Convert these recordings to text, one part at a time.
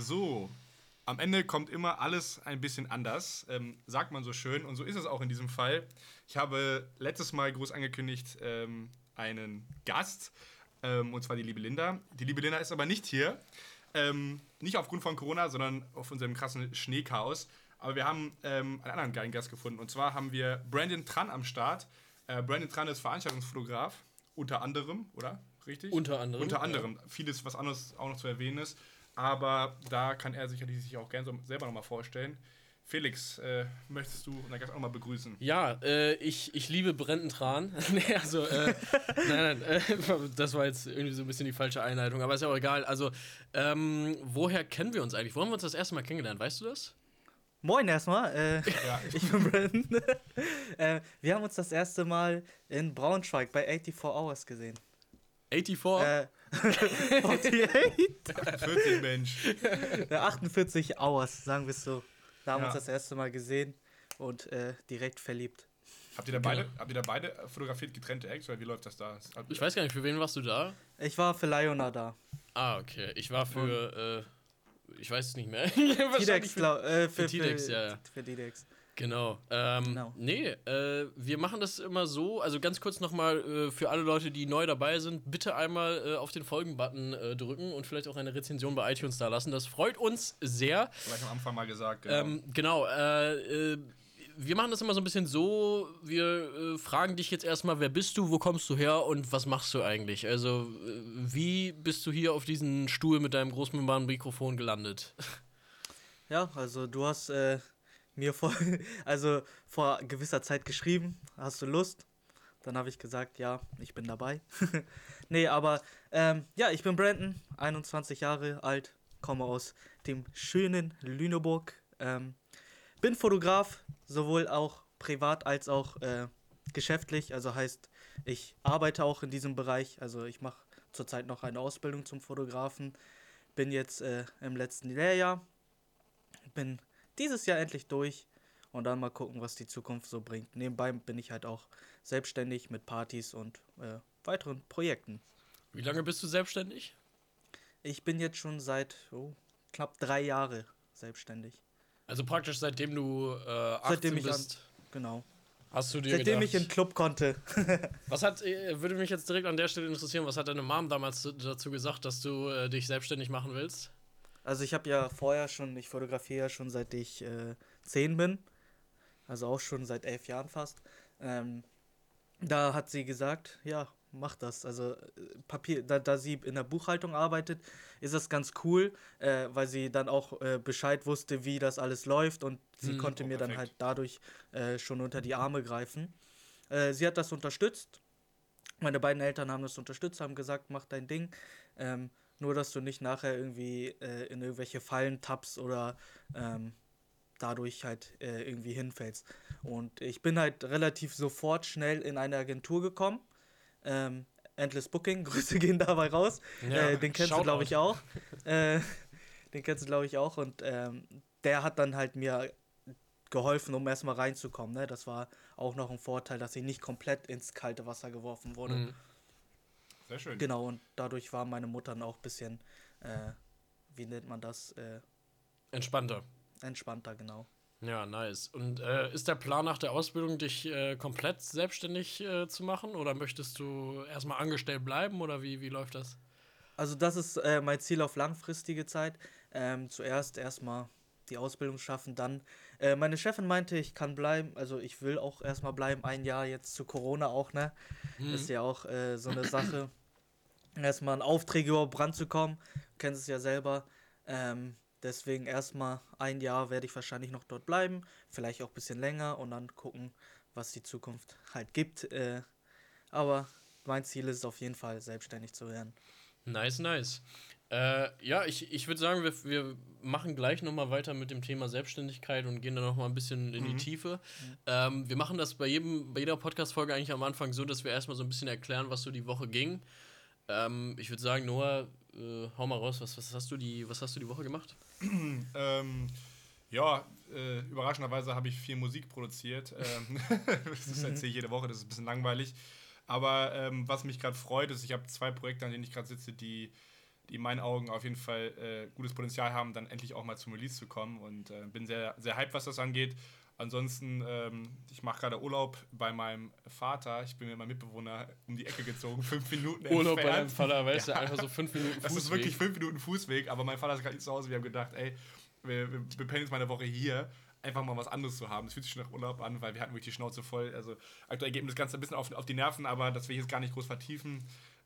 So, am Ende kommt immer alles ein bisschen anders, ähm, sagt man so schön. Und so ist es auch in diesem Fall. Ich habe letztes Mal groß angekündigt ähm, einen Gast, ähm, und zwar die liebe Linda. Die liebe Linda ist aber nicht hier. Ähm, nicht aufgrund von Corona, sondern auf unserem krassen Schneechaos. Aber wir haben ähm, einen anderen geilen Gast gefunden. Und zwar haben wir Brandon Tran am Start. Äh, Brandon Tran ist Veranstaltungsfotograf, unter anderem, oder? Richtig? Unter anderem. Unter anderem. Ja. Vieles, was anderes auch noch zu erwähnen ist. Aber da kann er sicherlich sich auch gerne so selber nochmal vorstellen. Felix, äh, möchtest du unseren Gast auch nochmal begrüßen? Ja, äh, ich, ich liebe Brenten Tran. nee, also, äh, nein, nein, äh, das war jetzt irgendwie so ein bisschen die falsche Einleitung, aber ist ja auch egal. Also, ähm, woher kennen wir uns eigentlich? Wo haben wir uns das erste Mal kennengelernt? Weißt du das? Moin erstmal, äh, ja. ich bin Brandon. äh, wir haben uns das erste Mal in Braunschweig bei 84 Hours gesehen. 84? Äh, 48? 40 Mensch. 48 Hours, sagen wir es so. Da haben wir ja. uns das erste Mal gesehen und äh, direkt verliebt. Habt ihr, da beide, genau. habt ihr da beide fotografiert getrennte Acts oder wie läuft das da? Ich weiß gar nicht, für wen warst du da? Ich war für Liona da. Ah, okay. Ich war für, äh, ich weiß es nicht mehr. Tidex, für, äh, für, für Tidex, ja, ja. Für Tidex. Genau. Ähm, genau. Nee, äh, wir machen das immer so. Also ganz kurz nochmal äh, für alle Leute, die neu dabei sind, bitte einmal äh, auf den Folgen-Button äh, drücken und vielleicht auch eine Rezension bei iTunes da lassen. Das freut uns sehr. Vielleicht am Anfang mal gesagt. Genau. Ähm, genau äh, äh, wir machen das immer so ein bisschen so, wir fragen dich jetzt erstmal, wer bist du, wo kommst du her und was machst du eigentlich? Also, wie bist du hier auf diesen Stuhl mit deinem Großmembran-Mikrofon gelandet? Ja, also du hast mir vor, also vor gewisser Zeit geschrieben, hast du Lust? Dann habe ich gesagt, ja, ich bin dabei. nee, aber ähm, ja, ich bin Brandon, 21 Jahre alt, komme aus dem schönen Lüneburg. Ähm, bin Fotograf, sowohl auch privat als auch äh, geschäftlich. Also heißt, ich arbeite auch in diesem Bereich. Also ich mache zurzeit noch eine Ausbildung zum Fotografen. Bin jetzt äh, im letzten Lehrjahr. Bin dieses Jahr endlich durch und dann mal gucken, was die Zukunft so bringt. Nebenbei bin ich halt auch selbstständig mit Partys und äh, weiteren Projekten. Wie lange bist du selbstständig? Ich bin jetzt schon seit oh, knapp drei Jahren selbstständig. Also praktisch seitdem du äh, 18 seitdem ich bist. An, genau. Hast du dir Seitdem gedacht, ich in Club konnte. was hat, äh, würde mich jetzt direkt an der Stelle interessieren, was hat deine Mom damals dazu gesagt, dass du äh, dich selbstständig machen willst? Also ich habe ja vorher schon, ich fotografiere ja schon seit ich äh, zehn bin. Also auch schon seit elf Jahren fast. Ähm, da hat sie gesagt, ja, mach das. Also äh, Papier, da, da sie in der Buchhaltung arbeitet, ist das ganz cool, äh, weil sie dann auch äh, Bescheid wusste, wie das alles läuft und sie hm, konnte oh, mir perfekt. dann halt dadurch äh, schon unter die Arme greifen. Äh, sie hat das unterstützt. Meine beiden Eltern haben das unterstützt, haben gesagt, mach dein Ding. Ähm, nur, dass du nicht nachher irgendwie äh, in irgendwelche Fallen tappst oder ähm, dadurch halt äh, irgendwie hinfällst. Und ich bin halt relativ sofort schnell in eine Agentur gekommen. Ähm, Endless Booking, Grüße gehen dabei raus. Ja, äh, den kennst du, glaube ich, auch. Äh, den kennst du, glaube ich, auch. Und ähm, der hat dann halt mir geholfen, um erstmal reinzukommen. Ne? Das war auch noch ein Vorteil, dass ich nicht komplett ins kalte Wasser geworfen wurde. Mhm. Sehr schön. Genau, und dadurch war meine Mutter dann auch ein bisschen, äh, wie nennt man das? Äh, entspannter. Entspannter, genau. Ja, nice. Und äh, ist der Plan nach der Ausbildung, dich äh, komplett selbstständig äh, zu machen? Oder möchtest du erstmal angestellt bleiben? Oder wie, wie läuft das? Also, das ist äh, mein Ziel auf langfristige Zeit. Ähm, zuerst erstmal die Ausbildung schaffen, dann. Äh, meine Chefin meinte, ich kann bleiben, also ich will auch erstmal bleiben, ein Jahr jetzt zu Corona auch, ne? Mhm. Ist ja auch äh, so eine Sache erstmal an Aufträge überhaupt ranzukommen. Du kennst es ja selber. Ähm, deswegen erstmal ein Jahr werde ich wahrscheinlich noch dort bleiben, vielleicht auch ein bisschen länger und dann gucken, was die Zukunft halt gibt. Äh, aber mein Ziel ist es auf jeden Fall, selbstständig zu werden. Nice, nice. Äh, ja, ich, ich würde sagen, wir, wir machen gleich nochmal weiter mit dem Thema Selbstständigkeit und gehen dann nochmal ein bisschen in die mhm. Tiefe. Mhm. Ähm, wir machen das bei, jedem, bei jeder Podcast-Folge eigentlich am Anfang so, dass wir erstmal so ein bisschen erklären, was so die Woche ging. Ähm, ich würde sagen, Noah, äh, hau mal raus, was, was, hast du die, was hast du die Woche gemacht? ähm, ja, äh, überraschenderweise habe ich viel Musik produziert. Ähm, das erzähle ich jede Woche, das ist ein bisschen langweilig. Aber ähm, was mich gerade freut, ist, ich habe zwei Projekte, an denen ich gerade sitze, die, die in meinen Augen auf jeden Fall äh, gutes Potenzial haben, dann endlich auch mal zum Release zu kommen. Und äh, bin sehr, sehr hyped, was das angeht. Ansonsten, ähm, ich mache gerade Urlaub bei meinem Vater. Ich bin mit meinem Mitbewohner um die Ecke gezogen, fünf Minuten Urlaub bei deinem entfernt. Vater, weißt du, einfach so fünf Minuten Fußweg. Das ist wirklich fünf Minuten Fußweg, aber mein Vater ist gerade nicht zu Hause. Wir haben gedacht, ey, wir, wir, wir pennen jetzt mal eine Woche hier, einfach mal was anderes zu haben. Es fühlt sich schon nach Urlaub an, weil wir hatten wirklich die Schnauze voll. Also aktuell geht mir das Ganze ein bisschen auf, auf die Nerven, aber das will ich jetzt gar nicht groß vertiefen.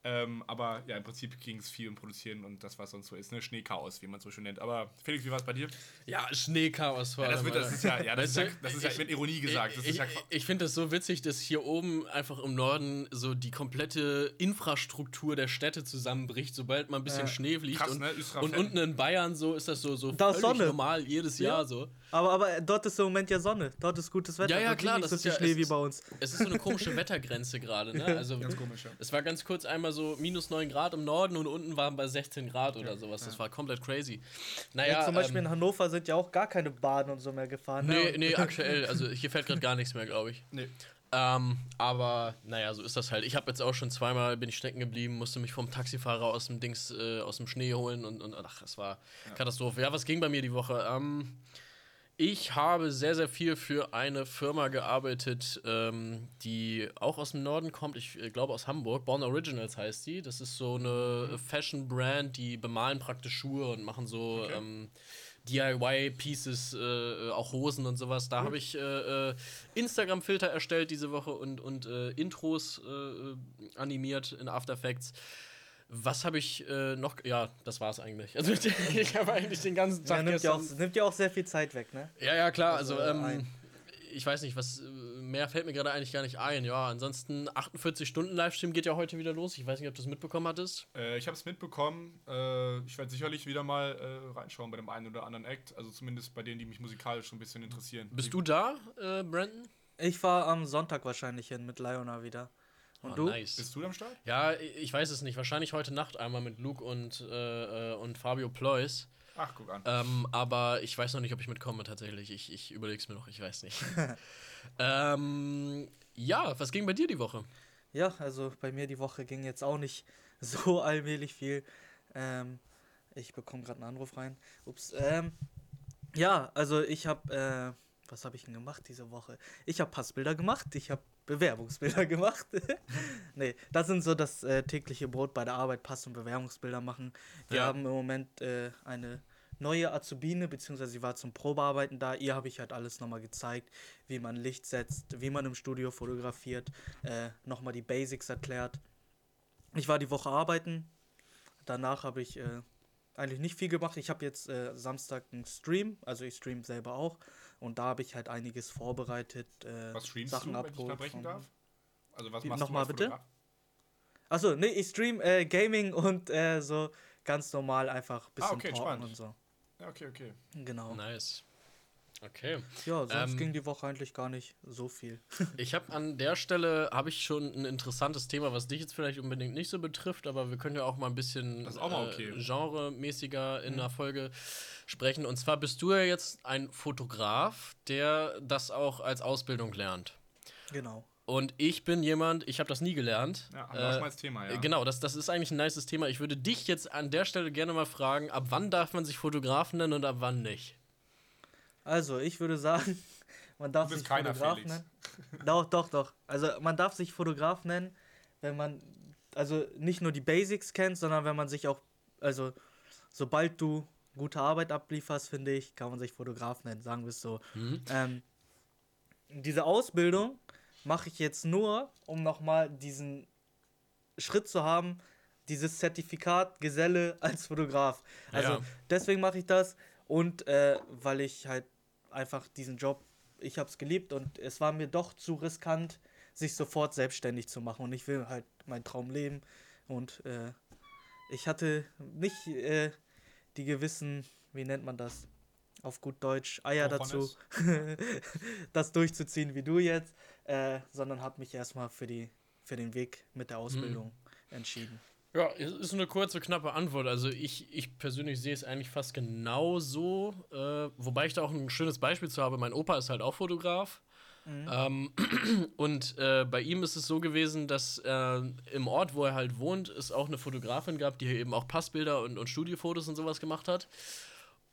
Ähm, aber ja, im Prinzip ging es viel um Produzieren und das, was sonst so ist, ne? Schneechaos, wie man es so schön nennt. Aber Felix, wie war es bei dir? Ja, Schneechaos vor Ja, das, wird, das ist ja, ja, das ist Weißt ja, du, das ist ja ich- mit Ironie gesagt. Ich ja, ich, finde das so witzig, dass hier oben einfach im Norden so die komplette Infrastruktur der Städte zusammenbricht, sobald mal ein bisschen Ja. Schnee fliegt. Krass, und, ne? Und unten in Bayern so ist das so, so Da völlig Sonne. normal jedes Ja. Jahr so. Aber, aber dort ist im Moment ja Sonne. Dort ist gutes Wetter. Ja, ja, Dort klar, Nicht das so ist viel ja- Schnee es wie ist- bei uns. Es ist so eine komische Wettergrenze gerade, ne? Also ganz komisch, ja. es war ganz kurz einmal so minus 9 Grad im Norden und unten waren bei 16 Grad oder sowas. Das war komplett crazy. Naja, Ja, zum Beispiel ähm, in Hannover sind ja auch gar keine Bahnen und so mehr gefahren. Nee, ne? nee, aktuell. Also hier fällt gerade gar nichts mehr, glaube ich. Nee. Ähm, aber naja, so ist das halt. Ich habe jetzt auch schon zweimal bin ich stecken geblieben, musste mich vom Taxifahrer aus dem Dings, äh, aus dem Schnee holen und, und ach, es war Katastrophe. Ja, was ging bei mir die Woche? Ähm, ich habe sehr, sehr viel für eine Firma gearbeitet, ähm, die auch aus dem Norden kommt. Ich äh, glaube aus Hamburg. Born Originals heißt die. Das ist so eine Fashion-Brand, die bemalen praktisch Schuhe und machen so ähm, DIY-Pieces, äh, auch Hosen und sowas. Da habe ich äh, äh, Instagram-Filter erstellt diese Woche und, und äh, Intros äh, animiert in After Effects. Was habe ich äh, noch? Ja, das war's eigentlich. Also ich habe eigentlich den ganzen Ja, Tag nimmt, ja auch, nimmt ja auch sehr viel Zeit weg, ne? ja, ja, klar. Also, Also, ähm, ein- ich weiß nicht, was äh, mehr fällt mir gerade eigentlich gar nicht ein. Ja, ansonsten 48 Stunden Livestream geht ja heute wieder los. Ich weiß nicht, ob du das mitbekommen hattest. Äh, ich habe es mitbekommen. Äh, ich werde sicherlich wieder mal äh, reinschauen bei dem einen oder anderen Act. Also zumindest bei denen, die mich musikalisch schon ein bisschen interessieren. Bist du da, äh, Brandon? Ich fahre am Sonntag wahrscheinlich hin mit Leona wieder. Und Oh, du? Nice. Bist du am Start? Ja, ich weiß es nicht. Wahrscheinlich heute Nacht einmal mit Luke und, äh, und Fabio Plois. Ach, guck an. Ähm, aber ich weiß noch nicht, ob ich mitkomme tatsächlich. Ich, ich überlege es mir noch, ich weiß nicht. ähm, ja, was ging bei dir die Woche? Ja, also bei mir die Woche ging jetzt auch nicht so allmählich viel. Ähm, ich bekomme gerade einen Anruf rein. Ups. Ähm, ja, also ich habe, äh, was habe ich denn gemacht diese Woche? Ich habe Passbilder gemacht, ich habe Bewerbungsbilder gemacht. nee, das sind so das äh, tägliche Brot bei der Arbeit, Pass- und Bewerbungsbilder machen. Wir Ja. haben im Moment äh, eine neue Azubine, beziehungsweise sie war zum Probearbeiten da. Ihr habe ich halt alles nochmal gezeigt, wie man Licht setzt, wie man im Studio fotografiert, äh, nochmal die Basics erklärt. Ich war die Woche arbeiten. Danach habe ich äh, eigentlich nicht viel gemacht. Ich habe jetzt äh, Samstag einen Stream, also ich stream selber auch. Und da habe ich halt einiges vorbereitet. Äh, Was streamst Sachen du, wenn ich abgeholt unterbrechen von- darf? Also was Wie- machst nochmal du als bitte? Fotograf? Achso, nee, ich stream äh, Gaming und äh, so ganz normal einfach ein bisschen Ah, okay, talken spannend. und so. Ja, okay, okay. Genau. Nice. Okay. Ja, sonst Ähm, ging die Woche eigentlich gar nicht so viel. Ich habe an der Stelle habe ich schon ein interessantes Thema, was dich jetzt vielleicht unbedingt nicht so betrifft, aber wir können ja auch mal ein bisschen Das mal okay. äh, genremäßiger in der Folge sprechen. Und zwar bist du ja jetzt ein Fotograf, der das auch als Ausbildung lernt. Genau. Und ich bin jemand, ich habe das nie gelernt. Ja, haben wir Äh, schon mal als Thema, ja. Genau, das, das ist eigentlich ein nices Thema. Ich würde dich jetzt an der Stelle gerne mal fragen, ab wann darf man sich Fotografen nennen und ab wann nicht? Also, ich würde sagen, man darf sich Fotograf Felix. nennen. Doch, doch, doch. Also, man darf sich Fotograf nennen, wenn man also nicht nur die Basics kennt, sondern wenn man sich auch, also sobald du gute Arbeit ablieferst, finde ich, kann man sich Fotograf nennen, sagen wir es so. Mhm. Ähm, diese Ausbildung mache ich jetzt nur, um nochmal diesen Schritt zu haben, dieses Zertifikat Geselle als Fotograf. Also Ja. deswegen mache ich das und äh, weil ich halt einfach diesen Job, ich habe es geliebt und es war mir doch zu riskant, sich sofort selbstständig zu machen. Und ich will halt meinen Traum leben. Und äh, ich hatte nicht äh, die gewissen, wie nennt man das, auf gut Deutsch, Eier dazu, das durchzuziehen wie du jetzt, äh, sondern habe mich erstmal für, die, für den Weg mit der Ausbildung entschieden. Ja, es ist eine kurze, knappe Antwort. Also ich, ich persönlich sehe es eigentlich fast genauso, äh, wobei ich da auch ein schönes Beispiel zu habe. Mein Opa ist halt auch Fotograf. Mhm. Ähm, und äh, bei ihm ist es so gewesen, dass äh, im Ort, wo er halt wohnt, es auch eine Fotografin gab, die eben auch Passbilder und, und Studiofotos und sowas gemacht hat.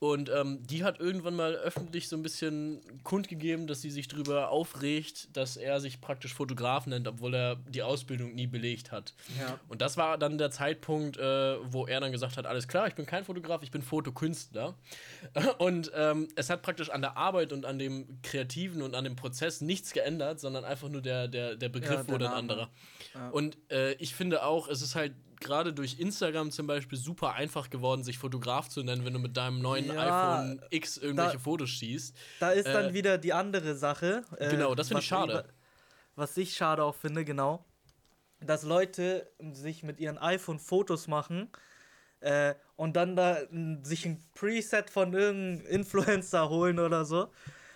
Und ähm, die hat irgendwann mal öffentlich so ein bisschen kundgegeben, dass sie sich darüber aufregt, dass er sich praktisch Fotograf nennt, obwohl er die Ausbildung nie belegt hat. Ja. Und das war dann der Zeitpunkt, äh, wo er dann gesagt hat: Alles klar, ich bin kein Fotograf, ich bin Fotokünstler. Und ähm, es hat praktisch an der Arbeit und an dem Kreativen und an dem Prozess nichts geändert, sondern einfach nur der, der, der Begriff ja, der wurde ein anderer. Ja. Und äh, ich finde auch, es ist halt gerade durch Instagram zum Beispiel super einfach geworden, sich Fotograf zu nennen, wenn du mit deinem neuen ja, iPhone X irgendwelche da, Fotos schießt. Da ist äh, dann wieder die andere Sache. Äh, genau, das finde ich schade. was ich schade auch finde, genau, dass Leute sich mit ihren iPhone Fotos machen äh, und dann da sich ein Preset von irgendeinem Influencer holen oder so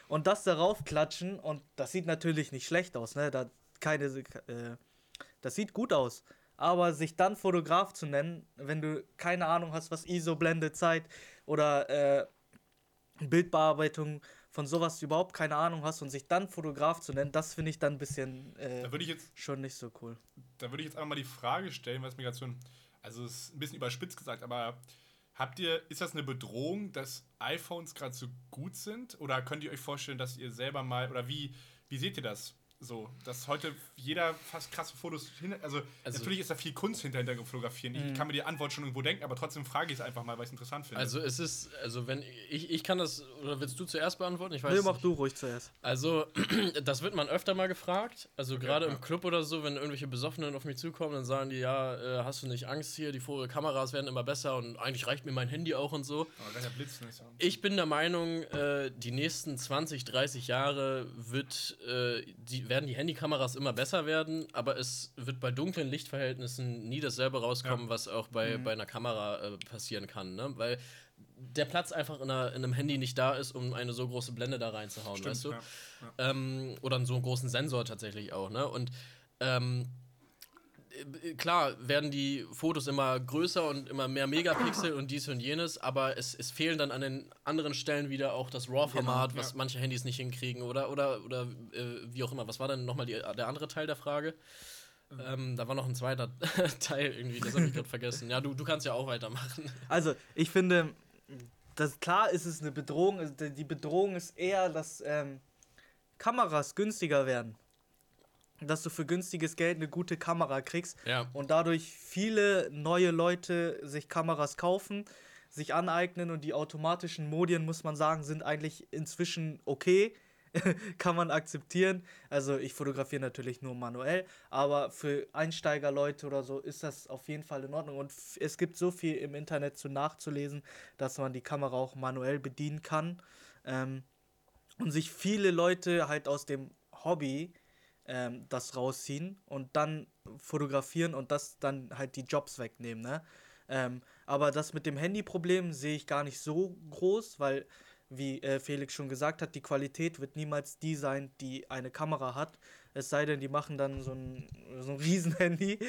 und das darauf klatschen und das sieht natürlich nicht schlecht aus, ne? Da keine, äh, das sieht gut aus. Aber sich dann Fotograf zu nennen, wenn du keine Ahnung hast, was ISO, Blende, Zeit oder äh, Bildbearbeitung von sowas überhaupt keine Ahnung hast und sich dann Fotograf zu nennen, das finde ich dann ein bisschen äh, da ich jetzt, schon nicht so cool. Da würde ich jetzt einfach mal die Frage stellen, was mir gerade so, also es ist ein bisschen überspitzt gesagt, aber habt ihr, ist das eine Bedrohung, dass iPhones gerade so gut sind? Oder könnt ihr euch vorstellen, dass ihr selber mal, oder wie, wie seht ihr das? So, dass heute jeder fast krasse Fotos hin. Also, also, natürlich ist da viel Kunst hinter, hinter Fotografieren. Ich mhm. kann mir die Antwort schon irgendwo denken, aber trotzdem frage ich es einfach mal, weil ich es interessant finde. Also es ist, also wenn ich, ich kann das, oder willst du zuerst beantworten? Ich weiß nee, mach du ruhig zuerst. Also, das wird man öfter mal gefragt. Also okay, gerade ja. im Club oder so, wenn irgendwelche Besoffenen auf mich zukommen, dann sagen die, ja, äh, hast du nicht Angst hier, die Kameras werden immer besser und eigentlich reicht mir mein Handy auch und so. Aber der Blitz nicht so. Ich bin der Meinung, äh, die nächsten 20, 30 Jahre wird äh, die werden die Handykameras immer besser werden, aber es wird bei dunklen Lichtverhältnissen nie dasselbe rauskommen, ja. was auch bei, mhm. bei einer Kamera äh, passieren kann. Ne? Weil der Platz einfach in, einer, in, einem Handy nicht da ist, um eine so große Blende da reinzuhauen, Stimmt, weißt du? Ja, ja. Ähm, oder so einen großen Sensor tatsächlich auch, ne? Und ähm, äh, klar werden die Fotos immer größer und immer mehr Megapixel und dies und jenes, aber es, es fehlen dann an den anderen Stellen wieder auch das RAW-Format, genau, was ja. manche Handys nicht hinkriegen oder, oder, oder äh, wie auch immer. Was war denn nochmal der andere Teil der Frage? Mhm. Ähm, da war noch ein zweiter Teil irgendwie, das habe ich gerade vergessen. Ja, du, du kannst ja auch weitermachen. Also, ich finde, das, klar ist es eine Bedrohung. Also, die Bedrohung ist eher, dass ähm, Kameras günstiger werden dass du für günstiges Geld eine gute Kamera kriegst ja. und dadurch viele neue Leute sich Kameras kaufen, sich aneignen und die automatischen Modien, muss man sagen, sind eigentlich inzwischen okay. Kann man akzeptieren. Also ich fotografiere natürlich nur manuell, aber für Einsteigerleute oder so ist das auf jeden Fall in Ordnung. Und es gibt so viel im Internet zu nachzulesen, dass man die Kamera auch manuell bedienen kann. Ähm, und sich viele Leute halt aus dem Hobby ähm, das rausziehen und dann fotografieren und das dann halt die Jobs wegnehmen, ne? Ähm, aber das mit dem Handy-Problem sehe ich gar nicht so groß, weil, wie äh, Felix schon gesagt hat, die Qualität wird niemals die sein, die eine Kamera hat. Es sei denn, die machen dann so ein, so ein Riesen-Handy,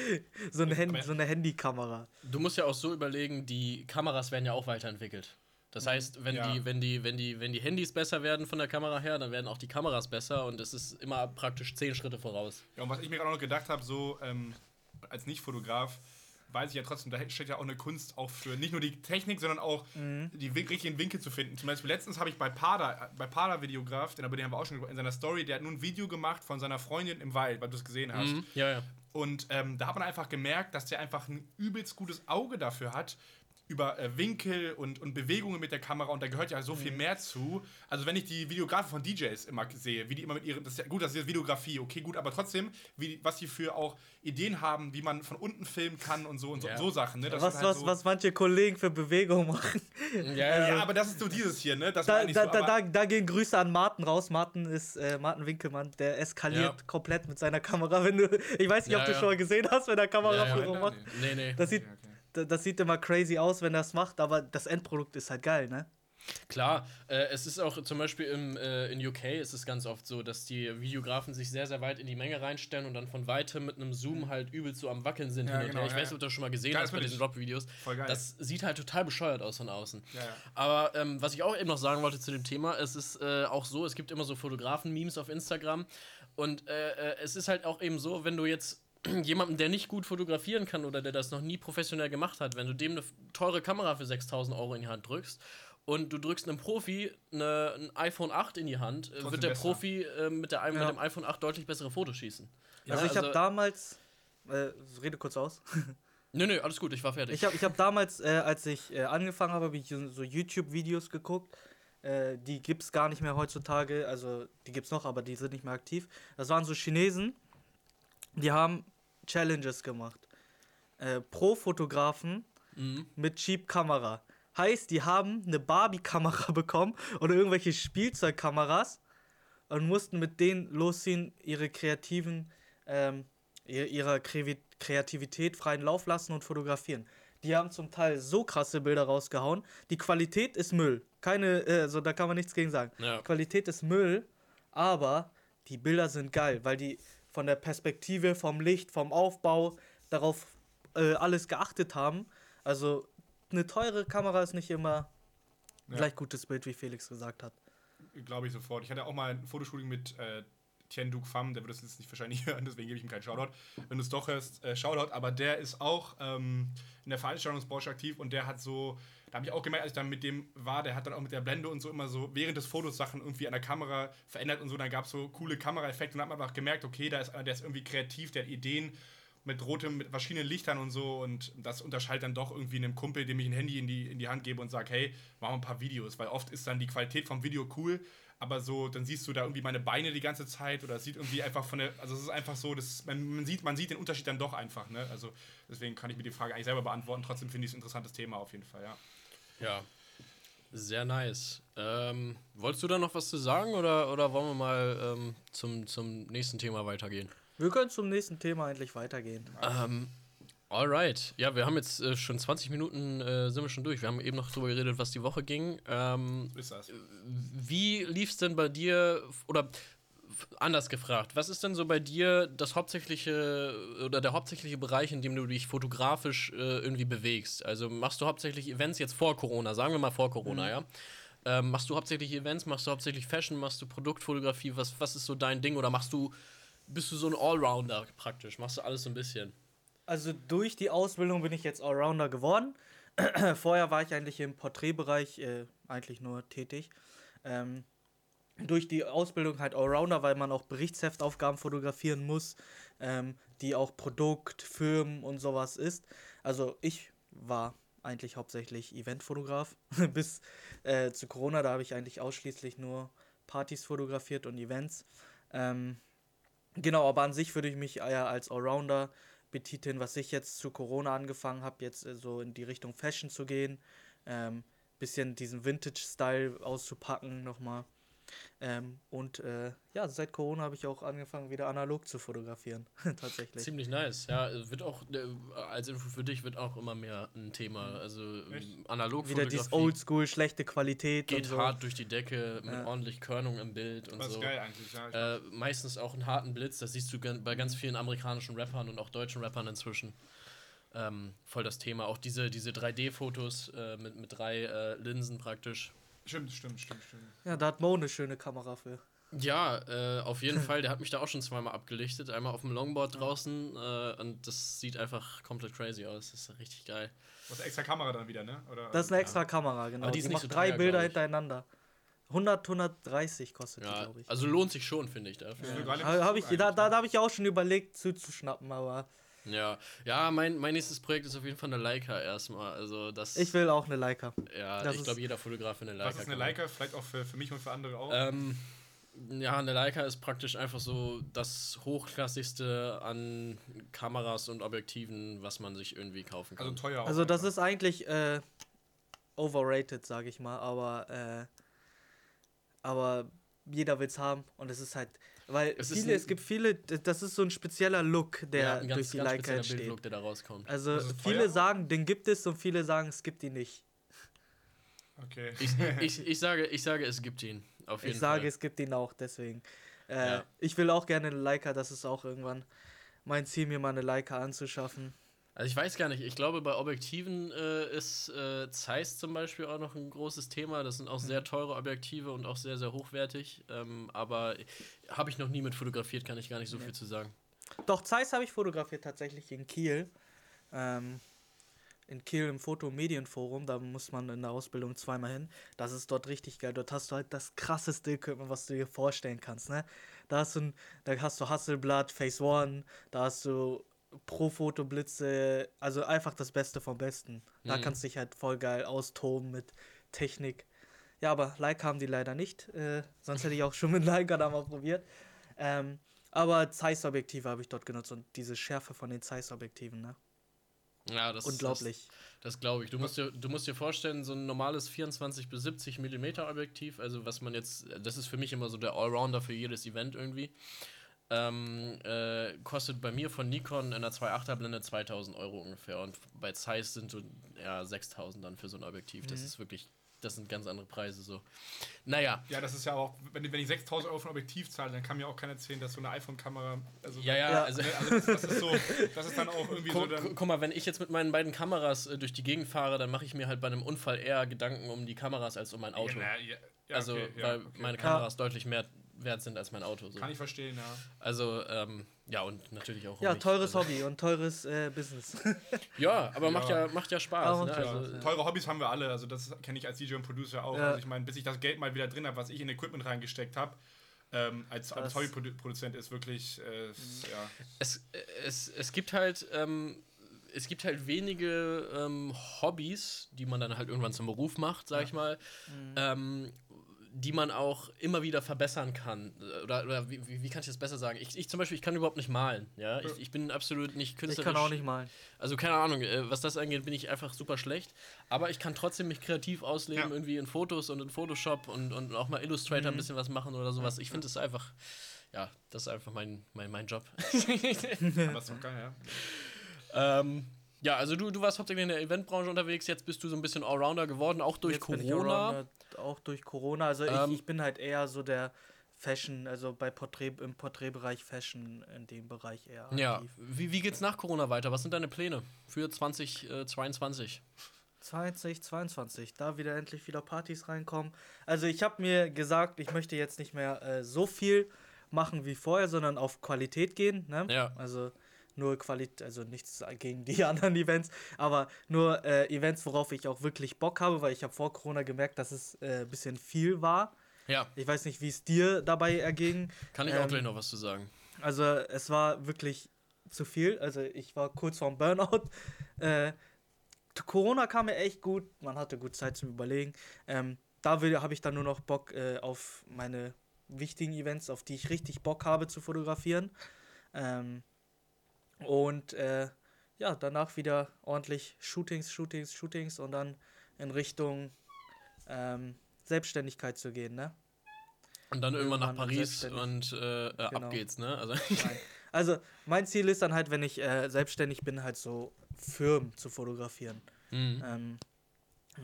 so, ein Hand, so eine Handykamera. Du musst ja auch so überlegen, die Kameras werden ja auch weiterentwickelt. Das heißt, wenn, ja. die, wenn, die, wenn, die, wenn die Handys besser werden von der Kamera her, dann werden auch die Kameras besser und es ist immer praktisch zehn Schritte voraus. Ja, und was ich mir gerade noch gedacht habe, so ähm, als Nicht-Fotograf, weiß ich ja trotzdem, da steht ja auch eine Kunst auch für nicht nur die Technik, sondern auch mhm. die richtigen Winkel zu finden. Zum Beispiel letztens habe ich bei Pada, bei Pada Videograf, den, den haben wir auch schon in seiner Story, der hat nun ein Video gemacht von seiner Freundin im Wald, weil du es gesehen hast. Mhm. Ja, ja. Und ähm, da hat man einfach gemerkt, dass der einfach ein übelst gutes Auge dafür hat, über äh, Winkel und, und Bewegungen mit der Kamera und da gehört ja so viel mhm. mehr zu. Also wenn ich die Videografen von DJs immer sehe, wie die immer mit ihren, das ist ja gut, das ist jetzt Videografie, okay, gut, aber trotzdem, wie, was die für auch Ideen haben, wie man von unten filmen kann und so und so, ja. so Sachen. Ne? was, halt was, so was manche Kollegen für Bewegungen machen. Ja, ja, aber das ist so dieses hier, ne? Das da, da, so, da, da, da, gehen Grüße an Martin raus. Martin ist äh, Martin Winkelmann, der eskaliert ja. komplett mit seiner Kamera. Wenn du, ich weiß nicht, ob du schon mal gesehen hast, wenn er Kameraführung macht. Nee, nee. Das sieht, okay, okay das sieht immer crazy aus, wenn er es macht, aber das Endprodukt ist halt geil, ne? Klar, äh, es ist auch zum Beispiel im, äh, in UK ist es ganz oft so, dass die Videografen sich sehr, sehr weit in die Menge reinstellen und dann von weitem mit einem Zoom halt übelst so am Wackeln sind Ja, hin und genau, her. Ich ja, weiß nicht, ja. ob du das schon mal gesehen Geil, hast bei das diesen Drop-Videos. Das sieht halt total bescheuert aus von außen. Aber ähm, was ich auch eben noch sagen wollte zu dem Thema, es ist äh, auch so, es gibt immer so Fotografen-Memes auf Instagram und äh, äh, es ist halt auch eben so, wenn du jetzt jemanden, der nicht gut fotografieren kann oder der das noch nie professionell gemacht hat, wenn du dem eine teure Kamera für 6000 Euro in die Hand drückst und du drückst einem Profi eine, ein iPhone 8 in die Hand, äh, Trotzdem wird der besser. Profi äh, mit, der, mit Ja. dem iPhone 8 deutlich bessere Fotos schießen. Also Ja, ich habe damals, äh, rede kurz aus. Nö, nö, alles gut, ich war fertig. Ich habe ich hab damals, äh, als ich äh, angefangen habe, habe ich so so YouTube-Videos geguckt. Äh, die gibt es gar nicht mehr heutzutage. Also die gibt es noch, aber die sind nicht mehr aktiv. Das waren so Chinesen, die haben Challenges gemacht. Äh, Pro-Fotografen mhm. mit Cheap-Kamera. Heißt, die haben eine Barbie-Kamera bekommen oder irgendwelche Spielzeugkameras und mussten mit denen losziehen, ihre kreativen, ähm, ihr- ihrer Kreativität freien Lauf lassen und fotografieren. Die haben zum Teil so krasse Bilder rausgehauen. Die Qualität ist Müll. Keine, äh, so da kann man nichts gegen sagen. Ja. Qualität ist Müll, aber die Bilder sind geil, weil die von der Perspektive, vom Licht, vom Aufbau darauf äh, alles geachtet haben. Also eine teure Kamera ist nicht immer Ja. gleich gutes Bild, wie Felix gesagt hat. Glaube ich sofort. Ich hatte auch mal ein Fotoshooting mit äh, Tien Duc Pham, der wird das jetzt nicht wahrscheinlich hören, deswegen gebe ich ihm keinen Shoutout. Wenn du es doch hörst, äh, Shoutout, aber der ist auch ähm, in der Veranstaltungsbranche aktiv und der hat so, da habe ich auch gemerkt, als ich dann mit dem war, der hat dann auch mit der Blende und so immer so während des Fotos Sachen irgendwie an der Kamera verändert und so, dann gab es so coole Kameraeffekte und dann hat man einfach gemerkt, okay, da ist einer, der ist irgendwie kreativ, der hat Ideen mit rotem, mit verschiedenen Lichtern und so und das unterscheidet dann doch irgendwie einem Kumpel, dem ich ein Handy in die, in die Hand gebe und sage, hey, mach mal ein paar Videos, weil oft ist dann die Qualität vom Video cool, aber so, dann siehst du da irgendwie meine Beine die ganze Zeit oder es sieht irgendwie einfach von der, also es ist einfach so, man, man, sieht, man sieht den Unterschied dann doch einfach, ne? Also deswegen kann ich mir die Frage eigentlich selber beantworten, trotzdem finde ich es ein interessantes Thema auf jeden Fall, ja. Ja, sehr nice. Ähm, wolltest du da noch was zu sagen oder, oder wollen wir mal ähm, zum, zum nächsten Thema weitergehen? Wir können zum nächsten Thema endlich weitergehen. Ähm, alright. Ja, wir haben jetzt äh, schon 20 Minuten äh, sind wir schon durch. Wir haben eben noch drüber geredet, was die Woche ging. Ähm, So ist das. wie lief es denn bei dir oder anders gefragt, was ist denn so bei dir das hauptsächliche oder der hauptsächliche Bereich, in dem du dich fotografisch äh, irgendwie bewegst? Also machst du hauptsächlich Events jetzt vor Corona, sagen wir mal vor Corona, ja? Ähm, machst du hauptsächlich Events, machst du hauptsächlich Fashion, machst du Produktfotografie, was, was ist so dein Ding oder machst du, bist du so ein Allrounder praktisch, machst du alles so ein bisschen? Also durch die Ausbildung bin ich jetzt Allrounder geworden. Vorher war ich eigentlich im Porträtbereich äh, eigentlich nur tätig. Ähm, durch die Ausbildung halt Allrounder, weil man auch Berichtsheftaufgaben fotografieren muss, ähm, die auch Produkt, Firmen und sowas ist. Also ich war eigentlich hauptsächlich Eventfotograf bis äh, zu Corona. Da habe ich eigentlich ausschließlich nur Partys fotografiert und Events. Ähm, genau, aber an sich würde ich mich eher als Allrounder betiteln, was ich jetzt zu Corona angefangen habe, jetzt äh, so in die Richtung Fashion zu gehen. Ähm, bisschen diesen Vintage-Style auszupacken nochmal. Ähm, und äh, ja, seit Corona habe ich auch angefangen, wieder analog zu fotografieren. Tatsächlich. Ziemlich nice, ja. Wird auch, äh, als Info für dich wird auch immer mehr ein Thema. Also Echt? ähm, analog Wieder dieses Oldschool, schlechte Qualität geht und so. hart durch die Decke mit Ja. ordentlich Körnung im Bild und ist so. geil eigentlich, ja. Äh, meistens auch einen harten Blitz, das siehst du bei ganz vielen amerikanischen Rappern und auch deutschen Rappern inzwischen. Ähm, voll das Thema. Auch diese, diese 3D-Fotos äh, mit, mit drei äh, Linsen praktisch. Stimmt, stimmt, stimmt, stimmt. Ja, da hat Mo eine schöne Kamera für. Ja, äh, auf jeden Fall. Der hat mich da auch schon zweimal abgelichtet. Einmal auf dem Longboard draußen äh, und das sieht einfach komplett crazy aus. Das ist richtig geil. Was extra Kamera dann wieder, ne? Oder, Das ist eine extra Kamera, genau. Aber die ist nicht macht so drei teuer, Bilder hintereinander. 100, 130 kostet die, Ja, glaube ich. also lohnt sich schon, finde ich dafür. Ja. geile Ha- hab ich, da da, ne? da habe ich auch schon überlegt zuzuschnappen, aber Ja, ja mein, mein nächstes Projekt ist auf jeden Fall eine Leica erstmal. Also das, ich will auch eine Leica. ja, das ich ist- glaube, jeder Fotograf will eine Leica. Was ist eine kann. Leica? Vielleicht auch für, für mich und für andere auch. Ähm, ja, eine Leica ist praktisch einfach so das hochklassigste an Kameras und Objektiven, was man sich irgendwie kaufen kann. also teuer auch. Also das einfach. ist eigentlich äh, overrated, sage ich mal, aber äh, aber jeder will's haben und es ist halt, weil Es viele, ein- es gibt viele, das ist so ein spezieller Look, der ja, ein ganz, durch die Leica spezieller entsteht. Bildlook, der da rauskommt. Also ist viele teuer? sagen, den gibt es und viele sagen, es gibt ihn nicht. Okay. Ich, ich, ich, sage, ich sage, es gibt ihn. Auf jeden ich sage, Fall. es gibt ihn auch, deswegen. Äh, Ja. Ich will auch gerne eine Leica, das ist auch irgendwann mein Ziel, mir mal eine Leica anzuschaffen. Also ich weiß gar nicht, ich glaube bei Objektiven äh, ist äh, Zeiss zum Beispiel auch noch ein großes Thema. Das sind auch sehr teure Objektive und auch sehr, sehr hochwertig. Ähm, aber habe ich noch nie mit fotografiert, kann ich gar nicht so viel zu sagen. Doch, Zeiss habe ich fotografiert tatsächlich in Kiel. Ähm, in Kiel im Fotomedienforum, da muss man in der Ausbildung zweimal hin. Das ist dort richtig geil. Dort hast du halt das krasseste Equipment, was du dir vorstellen kannst. Ne? Da, hast du, da hast du Hasselblad, Phase One, da hast du Pro-Foto-Blitze, also einfach das Beste vom Besten. Da Mhm. kannst du dich halt voll geil austoben mit Technik. Ja, aber Leica haben die leider nicht. Äh, sonst hätte ich auch schon mit Leica da mal probiert. Ähm, aber Zeiss-Objektive habe ich dort genutzt und diese Schärfe von den Zeiss-Objektiven, ne? Ja, das Unglaublich. Das, das glaube ich. Du musst, dir, du musst dir vorstellen, so ein normales 24 bis 70 mm Objektiv, also was man jetzt, das ist für mich immer so der Allrounder für jedes Event irgendwie, ähm, äh, kostet bei mir von Nikon in einer 2.8er Blende 2000 Euro ungefähr und bei Zeiss sind so ja, 6000 dann für so ein Objektiv. Das ist wirklich, das sind ganz andere Preise so. Naja, Ja, das ist ja auch, wenn, wenn ich 6000 Euro für ein Objektiv zahle, dann kann mir auch keiner erzählen, dass so eine iPhone-Kamera. Also, ja, ja, Ja. also. ne, also das, das ist so, das ist dann auch irgendwie so Guck, dann. guck, guck mal, wenn ich jetzt mit meinen beiden Kameras äh, durch die Gegend fahre, dann mache ich mir halt bei einem Unfall eher Gedanken um die Kameras als um mein Auto. Ja, na, ja, ja, also, okay, ja, weil okay. meine Ja. Kameras deutlich mehr wert sind als mein Auto. So. Kann ich verstehen, ja. Also, ähm, ja, und natürlich auch. um Ja, mich. teures also, Hobby und teures äh, Business. Ja, aber Macht, Ja. ja, macht ja Spaß. Ne? also, Spaß, Teure Hobbys haben wir alle, also das kenne ich als DJ und Producer auch. Ja. Also ich meine, bis ich das Geld mal wieder drin habe, was ich in Equipment reingesteckt habe, ähm, als, als Hobbyproduzent ist wirklich, äh, ist, ja. es, es, es gibt halt. Ähm, es gibt halt wenige ähm, Hobbys, die man dann halt irgendwann zum Beruf macht, sag ich mal, ähm, die man auch immer wieder verbessern kann. Oder, oder wie, wie kann ich das besser sagen? Ich, ich zum Beispiel, ich kann überhaupt nicht malen. Ja? Ich, ich bin absolut nicht Ich künstlerisch. kann auch nicht malen. Also keine Ahnung, äh, was das angeht, bin ich einfach super schlecht. Aber ich kann trotzdem mich kreativ ausleben, Ja. irgendwie in Fotos und in Photoshop und, und auch mal Illustrator ein bisschen was machen oder sowas. Ich finde es einfach, ja, das ist einfach mein, mein, mein Job. Aber ist doch geil, ja. ähm, ja, also du, du warst hauptsächlich in der Eventbranche unterwegs, jetzt bist du so ein bisschen Allrounder geworden, auch durch Jetzt Corona. Auch durch Corona. Also Ähm, ich, ich bin halt eher so der Fashion, also bei Porträt, im Porträtbereich Fashion, in dem Bereich eher Ja, aktiv. wie, wie geht's nach Corona weiter? Was sind deine Pläne für 2022? 2022, da wieder endlich wieder Partys reinkommen. Also ich habe mir gesagt, ich möchte jetzt nicht mehr äh, so viel machen wie vorher, sondern auf Qualität gehen. Ne? Ja. Also nur Qualität, also nichts gegen die anderen Events, aber nur äh, Events, worauf ich auch wirklich Bock habe, weil ich habe vor Corona gemerkt, dass es äh, ein bisschen viel war. Ja, Ich weiß nicht, wie es dir dabei erging. kann ich auch Ähm, gleich noch was zu sagen. Also es war wirklich zu viel. Also ich war kurz vorm Burnout. Äh, Corona kam mir echt gut. Man hatte gut Zeit zum Überlegen. Ähm, da habe ich dann nur noch Bock äh, auf meine wichtigen Events, auf die ich richtig Bock habe zu fotografieren. Ähm, und äh, ja, danach wieder ordentlich Shootings, Shootings, Shootings und dann in Richtung ähm, Selbstständigkeit zu gehen, ne? Und dann irgendwann nach Paris und äh, äh, ab Genau. geht's, ne? Also. Also, mein Ziel ist dann halt, wenn ich äh, selbstständig bin, halt so Firmen zu fotografieren. mhm. Ähm,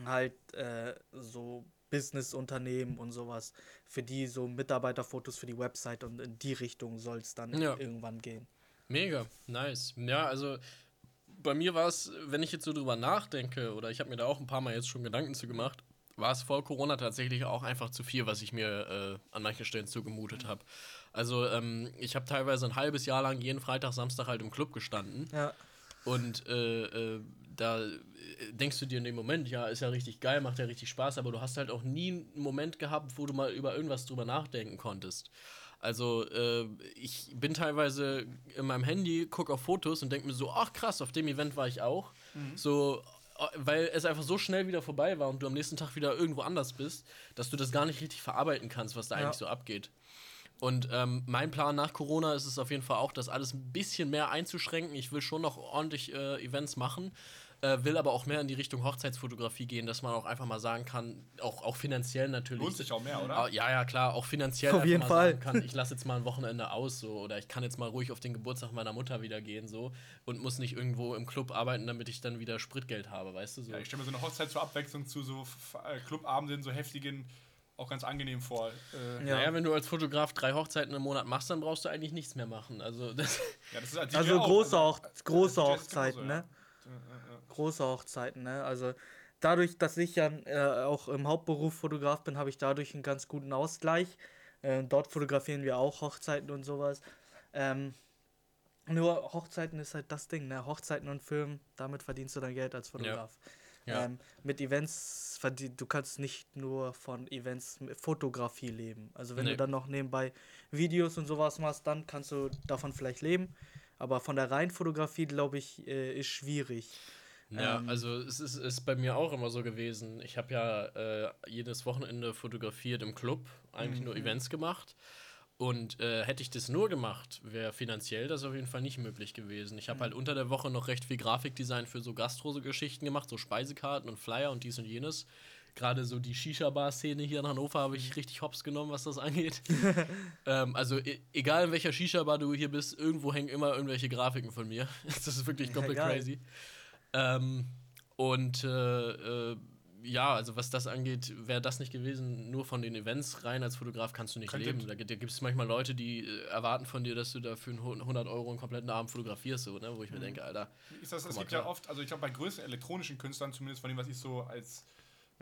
halt äh, so Businessunternehmen und sowas. Für die so Mitarbeiterfotos für die Website und in die Richtung soll es dann Ja. irgendwann gehen. Mega, nice. Ja, also bei mir war es, wenn ich jetzt so drüber nachdenke, oder ich habe mir da auch ein paar Mal jetzt schon Gedanken zu gemacht, war es vor Corona tatsächlich auch einfach zu viel, was ich mir äh, an manchen Stellen zugemutet habe. Also ähm, ich habe teilweise ein halbes Jahr lang jeden Freitag, Samstag halt im Club gestanden Ja, und äh, äh, da äh, denkst du dir in dem Moment, ja, ist ja richtig geil, macht ja richtig Spaß, aber du hast halt auch nie einen Moment gehabt, wo du mal über irgendwas drüber nachdenken konntest. Also äh, ich bin teilweise in meinem Handy, gucke auf Fotos und denke mir so, ach krass, auf dem Event war ich auch. So, äh, weil es einfach so schnell wieder vorbei war und du am nächsten Tag wieder irgendwo anders bist, dass du das gar nicht richtig verarbeiten kannst, was da Ja. eigentlich so abgeht. Und ähm, mein Plan nach Corona ist es auf jeden Fall auch, das alles ein bisschen mehr einzuschränken. Ich will schon noch ordentlich äh, Events machen. Äh, will aber auch mehr in die Richtung Hochzeitsfotografie gehen, dass man auch einfach mal sagen kann, auch, auch finanziell natürlich. Lohnt sich auch mehr, oder? Ah, Ja, ja, klar, auch finanziell Auf einfach jeden mal Fall. sagen kann, ich lasse jetzt mal ein Wochenende aus so oder ich kann jetzt mal ruhig auf den Geburtstag meiner Mutter wieder gehen so und muss nicht irgendwo im Club arbeiten, damit ich dann wieder Spritgeld habe, weißt du so. Ja, ich stelle mir so eine Hochzeit zur Abwechslung zu so äh, Clubabenden, so heftigen, auch ganz angenehm vor. Äh, Ja. Naja, wenn du als Fotograf drei Hochzeiten im Monat machst, dann brauchst du eigentlich nichts mehr machen. Also das, ja, das ist als DJ Also auch, große, also, Hoch als große ist Hochzeiten, ne? Ja, ja. Große Hochzeiten, ne? Also dadurch, dass ich ja äh, auch im Hauptberuf Fotograf bin, habe ich dadurch einen ganz guten Ausgleich. Äh, dort fotografieren wir auch Hochzeiten und sowas. Ähm, nur Hochzeiten ist halt das Ding, ne? Hochzeiten und Film, damit verdienst du dein Geld als Fotograf. Ja. Ähm, mit Events du kannst nicht nur von Events mit Fotografie leben. Also wenn Nee. du dann noch nebenbei Videos und sowas machst, dann kannst du davon vielleicht leben. Aber von der reinen Fotografie, glaube ich, äh, ist schwierig. Ja, Ähm. also es ist, ist bei mir auch immer so gewesen. Ich habe ja äh, jedes Wochenende fotografiert im Club, eigentlich nur Events gemacht. Und äh, hätte ich das nur gemacht, wäre finanziell das auf jeden Fall nicht möglich gewesen. Ich habe halt unter der Woche noch recht viel Grafikdesign für so Gastro-Geschichten gemacht, so Speisekarten und Flyer und dies und jenes. Gerade so die Shisha-Bar-Szene hier in Hannover habe ich richtig hops genommen, was das angeht. ähm, also e egal in welcher Shisha-Bar du hier bist, irgendwo hängen immer irgendwelche Grafiken von mir. das ist wirklich Ja, komplett geil. crazy. Ähm, und äh, äh, ja, also was das angeht, wäre das nicht gewesen, nur von den Events rein als Fotograf kannst du nicht Könnte- leben. Da, gi- da gibt es manchmal Leute, die äh, erwarten von dir, dass du da für einen hu- 100 Euro einen kompletten Abend fotografierst, so, ne? wo ich Mhm. mir denke, Alter. Ist das, es gibt ja klar. oft, also ich glaube bei größeren elektronischen Künstlern, zumindest von dem, was ich so als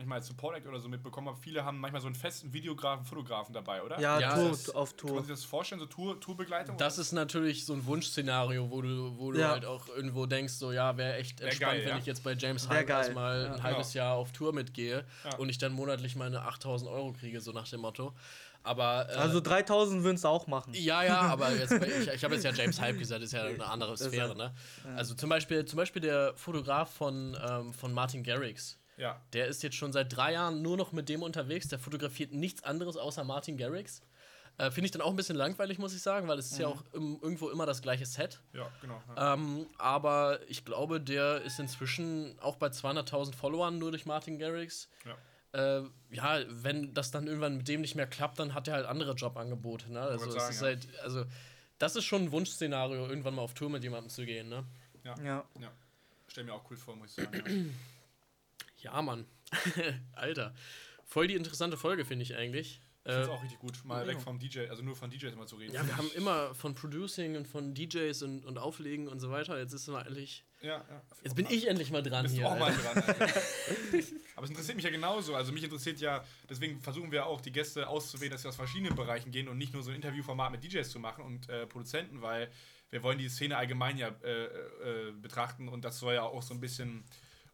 manchmal als Support Act oder so mitbekommen habe, viele haben manchmal so einen festen Videografen, Fotografen dabei, oder? Ja, Ja, Tour, das- auf Kann man Tour. sich das vorstellen, so Tour, Tourbegleitung? Das ist natürlich so ein Wunschszenario, wo du, wo du Ja. halt auch irgendwo denkst, so ja, wäre echt Wär entspannt, geil, wenn ja. ich jetzt bei James geil, erstmal ja. ein halbes Jahr auf Tour mitgehe Ja. und ich dann monatlich meine 8000 Euro kriege, so nach dem Motto. Aber äh, Also 3000 würden es auch machen. Ja, ja, aber jetzt, ich, ich habe jetzt ja James Hype gesagt, ist ja eine andere Sphäre, ne? Also zum Beispiel, zum Beispiel der Fotograf von, ähm, von Martin Garrix. Ja. Der ist jetzt schon seit drei Jahren nur noch mit dem unterwegs. Der fotografiert nichts anderes außer Martin Garrix. Äh, Finde ich dann auch ein bisschen langweilig, muss ich sagen, weil es ist ja auch im, irgendwo immer das gleiche Set. Ja, genau. Ja. Ähm, aber ich glaube, der ist inzwischen auch bei 200.000 Followern nur durch Martin Garrix. Ja. Äh, ja, wenn das dann irgendwann mit dem nicht mehr klappt, dann hat er halt andere Jobangebote. Ne? Also, sagen, ist ja. halt, also, das ist schon ein Wunschszenario, irgendwann mal auf Tour mit jemandem zu gehen. Ne? Ja. ja. Stell mir auch cool vor, muss ich sagen. Ja. Ja, Mann. Alter. Voll die interessante Folge, finde ich eigentlich. Ich finde Äh, es auch richtig gut, mal weg vom DJ, also nur von DJs immer zu reden. ja, wir haben immer von Producing und von DJs und, und Auflegen und so weiter. Jetzt ist mal endlich. Ja, ja. Jetzt bin ich endlich mal dran Bist hier. du auch mal dran. Aber es interessiert mich ja genauso. Also mich interessiert ja, deswegen versuchen wir auch die Gäste auszuwählen, dass wir aus verschiedenen Bereichen gehen und nicht nur so ein Interviewformat mit DJs zu machen und äh, Produzenten, weil wir wollen die Szene allgemein ja äh, äh, betrachten und das soll ja auch so ein bisschen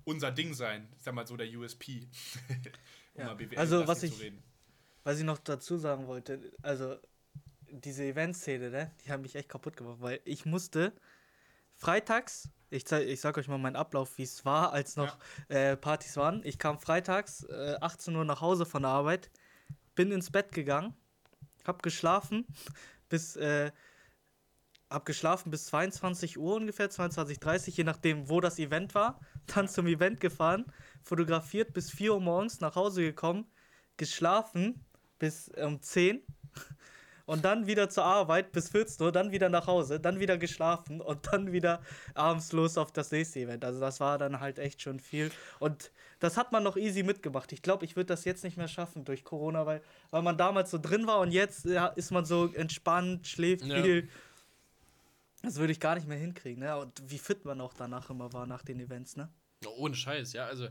unser Ding sein. Ich sag mal so der USP. um Ja. Also, was ich- zu reden. Was ich noch dazu sagen wollte, also diese Eventszene, ne, die haben mich echt kaputt gemacht, weil ich musste freitags, ich, zeig, ich sag euch mal meinen Ablauf, wie es war, als noch äh, Partys waren. Ich kam freitags äh, 18 Uhr nach Hause von der Arbeit, bin ins Bett gegangen, hab geschlafen bis äh, hab geschlafen bis 22 Uhr ungefähr, 22.30 je nachdem, wo das Event war. Dann zum Event gefahren, fotografiert bis 4 Uhr morgens, nach Hause gekommen, geschlafen bis um 10 und dann wieder zur Arbeit bis 14 Uhr, dann wieder nach Hause, dann wieder geschlafen und dann wieder abends los auf das nächste Event. Also das war dann halt echt schon viel und das hat man noch easy mitgemacht. Ich glaube, ich würde das jetzt nicht mehr schaffen durch Corona, weil, weil man damals so drin war und jetzt ja, ist man so entspannt, schläft Ja. Das würde ich gar nicht mehr hinkriegen, ne? Und wie fit man auch danach immer war nach den Events, ne? Ohne Scheiß, ja. Also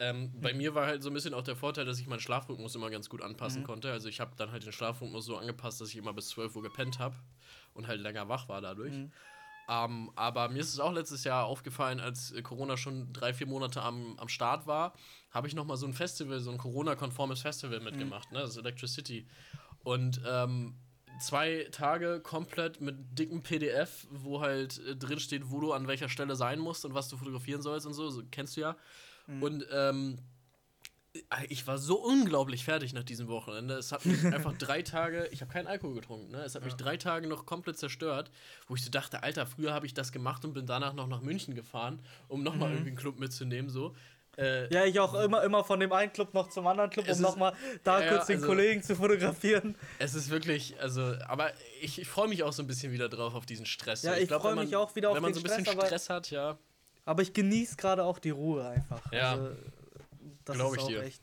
ähm, bei mir war halt so ein bisschen auch der Vorteil, dass ich meinen Schlafrhythmus immer ganz gut anpassen konnte. Also ich habe dann halt den Schlafrhythmus so angepasst, dass ich immer bis 12 Uhr gepennt habe und halt länger wach war dadurch. Ähm, aber mir ist es auch letztes Jahr aufgefallen, als äh, Corona schon drei, vier Monate am, am Start war, habe ich nochmal so ein Festival, so ein Corona-konformes Festival mitgemacht, ne? das Electricity. Und ähm, zwei Tage komplett mit dicken PDF, wo halt äh, drin steht, wo du an welcher Stelle sein musst und was du fotografieren sollst und so, so kennst du ja. Und ähm, ich war so unglaublich fertig nach diesem Wochenende. Es hat mich einfach drei Tage, ich habe keinen Alkohol getrunken, ne? Es hat mich drei Tage noch komplett zerstört, wo ich so dachte, Alter, früher habe ich das gemacht und bin danach noch nach München gefahren, um nochmal Mhm. irgendwie einen Club mitzunehmen, so. Äh, Ja, ich auch immer, immer von dem einen Club noch zum anderen Club, um nochmal da Ja, kurz den also- Kollegen zu fotografieren. Es ist wirklich, also, aber ich, ich freue mich auch so ein bisschen wieder drauf auf diesen Stress. Ja, ich glaub, freu wenn man- mich auch wieder auf Wenn man den so ein bisschen Stress, aber- Stress hat, ja. Aber ich genieße gerade auch die Ruhe einfach. Ja. Also, das Glaub ist ich auch dir. echt.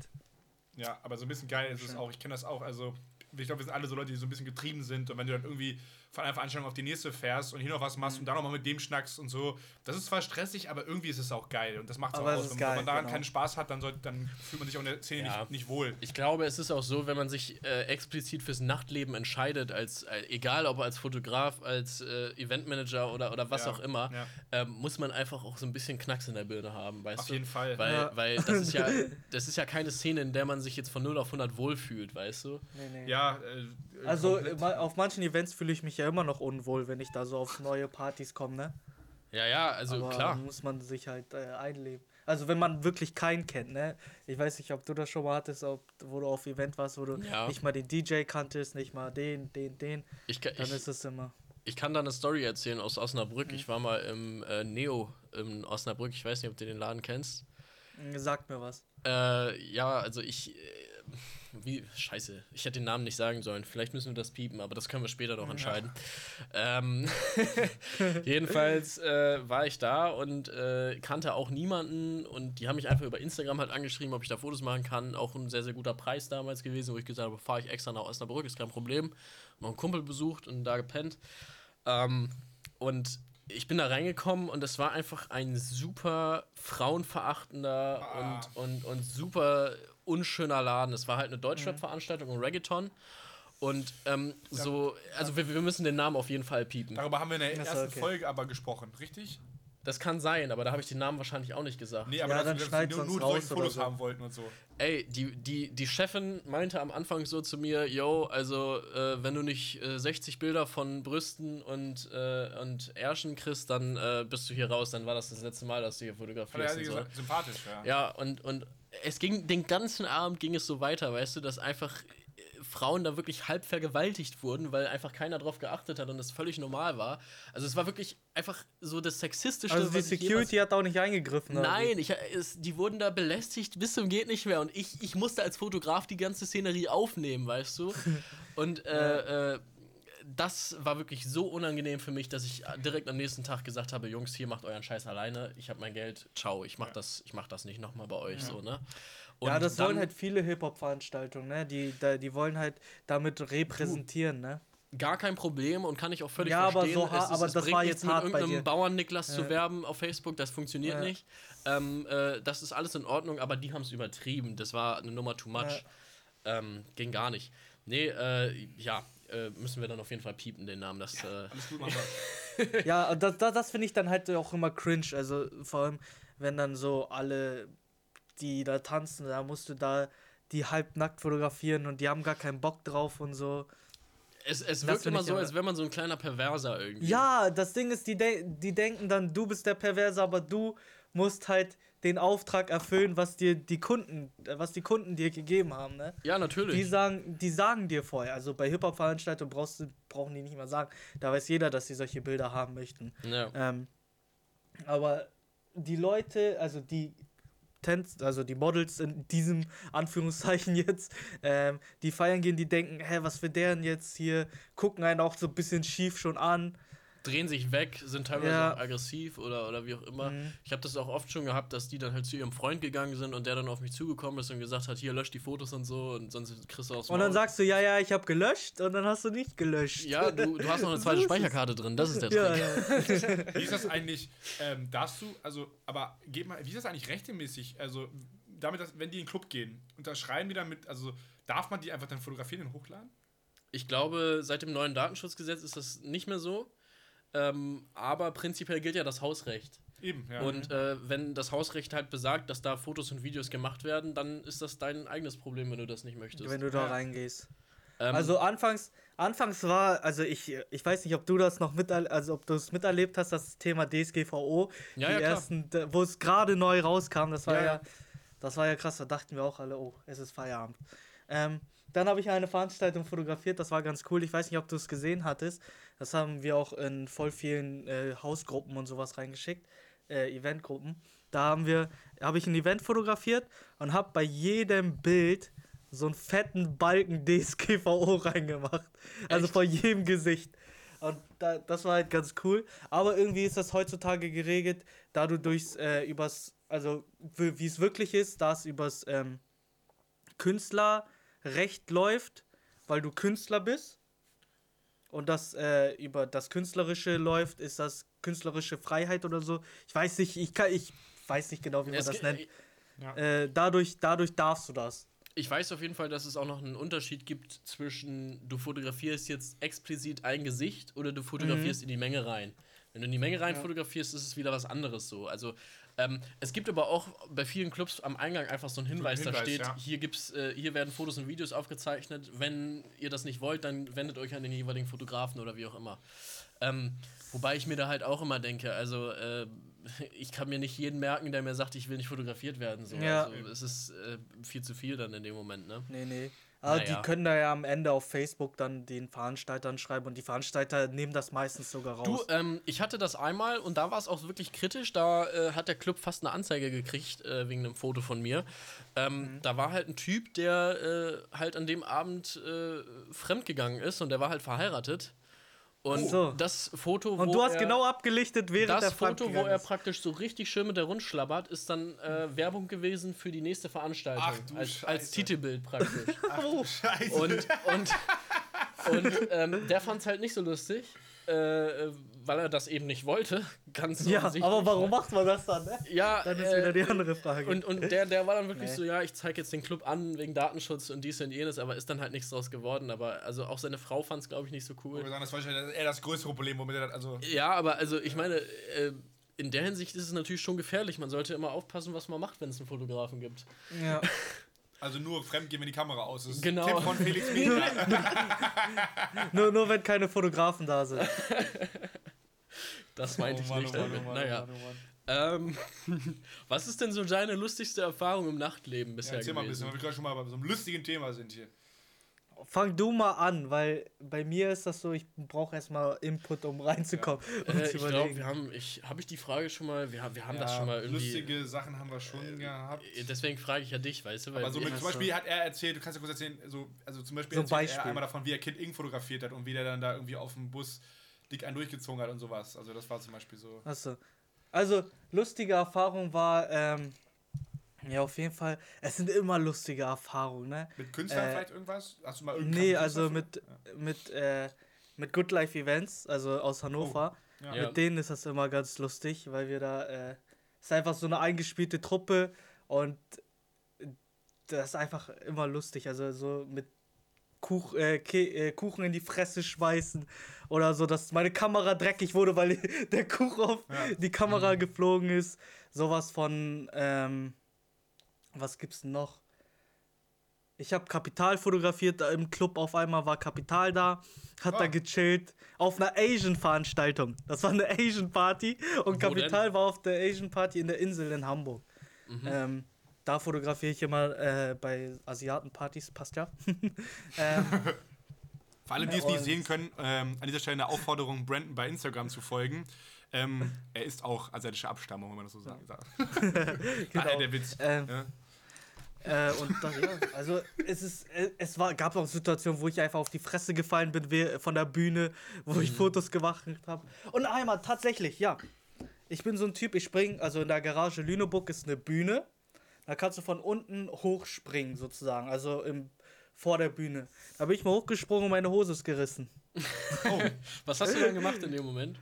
Ja, aber so ein bisschen geil ist es auch. Ich kenne das auch. Also, ich glaube, wir sind alle so Leute, die so ein bisschen getrieben sind. Und wenn du dann irgendwie von einer Veranstaltung auf die nächste fährst und hier noch was Mhm. machst und da nochmal mit dem schnackst und so, das ist zwar stressig, aber irgendwie ist es auch geil. Und das macht es auch aus. Wenn, geil, wenn man daran genau. keinen Spaß hat, dann, soll, dann fühlt man sich auch in der Szene Ja. nicht, nicht wohl. Ich glaube, es ist auch so, wenn man sich äh, explizit fürs Nachtleben entscheidet, als äh, egal ob als Fotograf, als äh, Eventmanager oder, oder was Ja, auch immer, ja. ähm, muss man einfach auch so ein bisschen Knacks in der Birne haben, weißt Auf du? jeden Fall. Weil, Ja. weil das ist ja, das ist ja keine Szene, in der man sich jetzt von 0 auf 100 wohlfühlt, weißt du? Nee, nee. Ja, äh, Also komplett. auf manchen Events fühle ich mich ja immer noch unwohl, wenn ich da so auf neue Partys komme, ne? Ja, ja, also Aber klar. muss man sich halt äh, einleben. Also wenn man wirklich keinen kennt, ne? Ich weiß nicht, ob du das schon mal hattest, ob, wo du auf Event warst, wo du Ja. nicht mal den DJ kanntest, nicht mal den, den, den, Ich, dann ich, ist es immer. ich kann da eine Story erzählen aus Osnabrück. Mhm. Ich war mal im äh, Neo in Osnabrück. Ich weiß nicht, ob du den Laden kennst. Sag mir was. Äh, ja, also ich. Wie. Scheiße, ich hätte den Namen nicht sagen sollen. Vielleicht müssen wir das piepen, aber das können wir später noch entscheiden. Ähm, jedenfalls äh, war ich da und äh, kannte auch niemanden und die haben mich einfach über Instagram halt angeschrieben, ob ich da Fotos machen kann. Auch ein sehr, sehr guter Preis damals gewesen, wo ich gesagt habe, fahre ich extra nach Osnabrück, ist kein Problem. Noch einen Kumpel besucht und da gepennt. Ähm, und ich bin da reingekommen und es war einfach ein super frauenverachtender Ah. und, und, und super unschöner Laden. Es war halt eine Deutschrap-Veranstaltung und Reggaeton. Und ähm, so, also wir, wir müssen den Namen auf jeden Fall piepen. Darüber haben wir in der ersten okay. Folge aber gesprochen, richtig? Das kann sein, aber da habe ich den Namen wahrscheinlich auch nicht gesagt. Nee, aber Ja, dass dann wir- nur, nur solche Fotos so. haben wollten und so. Ey, die, die, die Chefin meinte am Anfang so zu mir, yo, also äh, wenn du nicht äh, 60 Bilder von Brüsten und, äh, und Ärschen kriegst, dann äh, bist du hier raus. Dann war das das letzte Mal, dass du hier Hat er fotografierst. ja und so. gesagt, sympathisch, ja. Ja, und, und es ging, den ganzen Abend ging es so weiter, weißt du, dass einfach Frauen da wirklich halb vergewaltigt wurden, weil einfach keiner drauf geachtet hat und es völlig normal war. Also es war wirklich einfach so das Sexistischste, Also die Security hat auch nicht eingegriffen. Nein, ich, es, die wurden da belästigt bis zum geht nicht mehr und ich, ich musste als Fotograf die ganze Szenerie aufnehmen, weißt du? Und äh, äh, das war wirklich so unangenehm für mich, dass ich direkt am nächsten Tag gesagt habe, Jungs, hier macht euren Scheiß alleine, ich habe mein Geld, ciao, ich mach das, ich mach das nicht nochmal bei euch, so, ne? Und ja, das wollen halt viele Hip-Hop-Veranstaltungen, ne? Die, da, die wollen halt damit repräsentieren, ne? Gar kein Problem und kann ich auch völlig Ja, aber verstehen. so ha- es, aber es das bringt war jetzt mit irgendeinem. Bauern-Niklas zu Ja. werben auf Facebook, das funktioniert Ja. nicht. Ähm, äh, das ist alles in Ordnung, aber die haben es übertrieben. Das war eine Nummer too much. Ähm, ging gar nicht. Nee, äh, ja, äh, müssen wir dann auf jeden Fall piepen, den Namen. Das, äh, Alles gut. Ja, das, das finde ich dann halt auch immer cringe. Also vor allem, wenn dann so alle, die da tanzen, da musst du da die halbnackt fotografieren und die haben gar keinen Bock drauf und so. es, es wirkt immer so, als wäre man so ein kleiner Perverser irgendwie. Ja, das Ding ist, die, de die denken dann, du bist der Perverse, aber du musst halt den Auftrag erfüllen, was dir die Kunden, äh, was die Kunden dir gegeben haben, ne? Ja, natürlich. Die sagen, die sagen dir vorher, also bei Hip-Hop-Veranstaltungen brauchst du, brauchen die nicht mal sagen. Da weiß jeder, dass sie solche Bilder haben möchten. ja. Ähm, aber die Leute, also die Tänz, also die Models in diesem Anführungszeichen jetzt, ähm, die feiern gehen, die denken, hä, was für deren jetzt hier, gucken einen auch so ein bisschen schief schon an. Drehen sich weg, sind teilweise Ja. auch aggressiv oder, oder wie auch immer. Mhm. Ich habe das auch oft schon gehabt, dass die dann halt zu ihrem Freund gegangen sind und der dann auf mich zugekommen ist und gesagt hat, hier lösch die Fotos und so und sonst kriegst du aus Und dann sagst du, ja, ja, ich habe gelöscht und dann hast du nicht gelöscht. ja, du, du hast noch eine zweite es. Speicherkarte drin, das ist der Trick. Ja, ja. Wie ist das eigentlich? Ähm, darfst du, also, aber geht mal, wie ist das eigentlich rechtmäßig? Also, damit, dass, wenn die in den Club gehen, unterschreiben die damit, also, darf man die einfach dann fotografieren und hochladen? Ich glaube, seit dem neuen Datenschutzgesetz ist das nicht mehr so. Ähm, aber prinzipiell gilt ja das Hausrecht. Eben, ja. Und äh, wenn das Hausrecht halt besagt, dass da Fotos und Videos gemacht werden, dann ist das dein eigenes Problem, wenn du das nicht möchtest. Wenn du da Ja. reingehst. ähm, Also anfangs, anfangs war, also ich, ich weiß nicht, ob du das noch mit, also ob du es miterlebt hast, das Thema DSGVO, Ja, die ja, ersten, wo es gerade neu rauskam, das war ja. Das war ja krass, da dachten wir auch alle, oh, es ist Feierabend. Ähm, dann habe ich eine Veranstaltung fotografiert, das war ganz cool. Ich weiß nicht, ob du es gesehen hattest. Das haben wir auch in voll vielen äh, Hausgruppen und sowas reingeschickt, äh, Eventgruppen. Da haben wir, habe ich ein Event fotografiert und habe bei jedem Bild so einen fetten Balken DSGVO reingemacht. Also Echt? vor jedem Gesicht. Und da, das war halt ganz cool. Aber irgendwie ist das heutzutage geregelt, da du durchs, äh, übers, also wie es wirklich ist, da es übers ähm, Künstlerrecht läuft, weil du Künstler bist. Und das äh, über das Künstlerische läuft, ist das künstlerische Freiheit oder so. Ich weiß nicht, ich kann, ich weiß nicht genau, wie man Es das nennt. Ja. Äh, dadurch, dadurch darfst du das. Ich weiß auf jeden Fall, dass es auch noch einen Unterschied gibt zwischen du fotografierst jetzt explizit ein Gesicht oder du fotografierst in die Menge rein. Wenn du in die Menge rein Ja. fotografierst, ist es wieder was anderes so. Also ähm, es gibt aber auch bei vielen Clubs am Eingang einfach so einen Hinweis, da Hinweis, steht, ja. hier gibt's, äh, hier werden Fotos und Videos aufgezeichnet. Wenn ihr das nicht wollt, dann wendet euch an den jeweiligen Fotografen oder wie auch immer. Ähm, wobei ich mir da halt auch immer denke, also äh, ich kann mir nicht jeden merken, der mir sagt, ich will nicht fotografiert werden. So. Ja. Also, es ist äh, viel zu viel dann in dem Moment, ne? Nee, nee. Aber Naja. die können da ja am Ende auf Facebook dann den Veranstaltern schreiben und die Veranstalter nehmen das meistens sogar raus. Du, ähm, ich hatte das einmal und da war es auch wirklich kritisch. Da äh, hat der Club fast eine Anzeige gekriegt äh, wegen einem Foto von mir. Ähm, Da war halt ein Typ, der äh, halt an dem Abend äh, fremdgegangen ist und der war halt verheiratet. Und Ach so. das Foto, und wo du hast er, genau abgelichtet, während das der Foto, wo er praktisch so richtig schön mit der Rund schlabbert, ist dann äh, Werbung gewesen für die nächste Veranstaltung. Ach du als, als Scheiße. Titelbild praktisch. Scheiße. Und, und, und ähm, der fand es halt nicht so lustig, äh, äh, weil er das eben nicht wollte. Ganz Ja, aber warum macht man das dann? Ne? Ja, Dann ist äh, wieder die andere Frage. Und, und der, der war dann wirklich Nee. so, ja, ich zeige jetzt den Club an wegen Datenschutz und dies und jenes, aber ist dann halt nichts draus geworden. Aber also auch seine Frau fand es, glaube ich, nicht so cool. sagen, das war eher das größere Problem, womit er das, also. Ja, aber also ich meine, äh, in der Hinsicht ist es natürlich schon gefährlich. Man sollte immer aufpassen, was man macht, wenn es einen Fotografen gibt. ja. Also nur fremd gehen, wenn die Kamera aus ist. Genau. Tipp von Felix nur, nur wenn keine Fotografen da sind. Das meinte Oh ich Mann, nicht oh Mann, damit. oh Mann, naja. oh Mann, oh Mann. Ähm, was ist denn so deine lustigste Erfahrung im Nachtleben Ja, bisher erzähl mal ein gewesen? bisschen, weil wir gerade schon mal bei so einem lustigen Thema sind hier. Fang du mal an, weil bei mir ist das so, ich brauche erstmal Input, um reinzukommen. und Äh, zu ich glaube, wir haben, ich, habe ich die Frage schon mal, wir, haben- wir haben das Ja, schon mal irgendwie. Lustige Sachen haben wir schon gehabt. Äh, Deswegen frage ich ja dich, weißt du, weil Aber so mit, Ja, zum Beispiel hat er erzählt, du kannst ja kurz erzählen, so, also zum Beispiel So ein erzählt er Beispiel. einmal davon, wie er Kind Ing fotografiert hat und wie der dann da irgendwie auf dem Bus dick einen durchgezogen hat und sowas. Also das war zum Beispiel so. Achso. Also, lustige Erfahrung war, ähm, ja, auf jeden Fall, es sind immer lustige Erfahrungen, ne? Mit Künstlern Äh, vielleicht irgendwas? Hast du mal irgendeinen Nee, also mit, mit, äh, mit Good Life Events, also aus Hannover. Ja. Ja. Mit denen ist das immer ganz lustig, weil wir da, äh, ist einfach so eine eingespielte Truppe und das ist einfach immer lustig. Also so mit Kuch, äh, Ke äh, Kuchen in die Fresse schmeißen oder so, dass meine Kamera dreckig wurde, weil der Kuchen auf Ja. die Kamera geflogen ist. Sowas von, ähm, was gibt's denn noch? Ich habe Kapital fotografiert im Club. Auf einmal war Kapital da, hat da Ah. gechillt auf einer Asian-Veranstaltung. Das war eine Asian-Party und Kapital war auf der Asian-Party in der Insel in Hamburg. Mhm. Ähm, da fotografiere ich immer äh, bei Asiaten-Partys, passt ja. ähm, Für alle, die es nicht sehen können, ähm, an dieser Stelle eine Aufforderung, Brandon bei Instagram zu folgen. Ähm, er ist auch asiatischer Abstammung, wenn man das so sagen darf. genau. Ah, der Witz. Ähm, Ja. Äh, und das, ja, also es ist, äh, es war, gab auch Situationen, wo ich einfach auf die Fresse gefallen bin von der Bühne, wo ich Fotos gemacht habe. Und einmal tatsächlich, ja. Ich bin so ein Typ, ich spring, also in der Garage Lüneburg ist eine Bühne. Da kannst du von unten hochspringen, sozusagen, also im, vor der Bühne. Da bin ich mal hochgesprungen und meine Hose ist gerissen. Oh, Was hast du dann gemacht in dem Moment?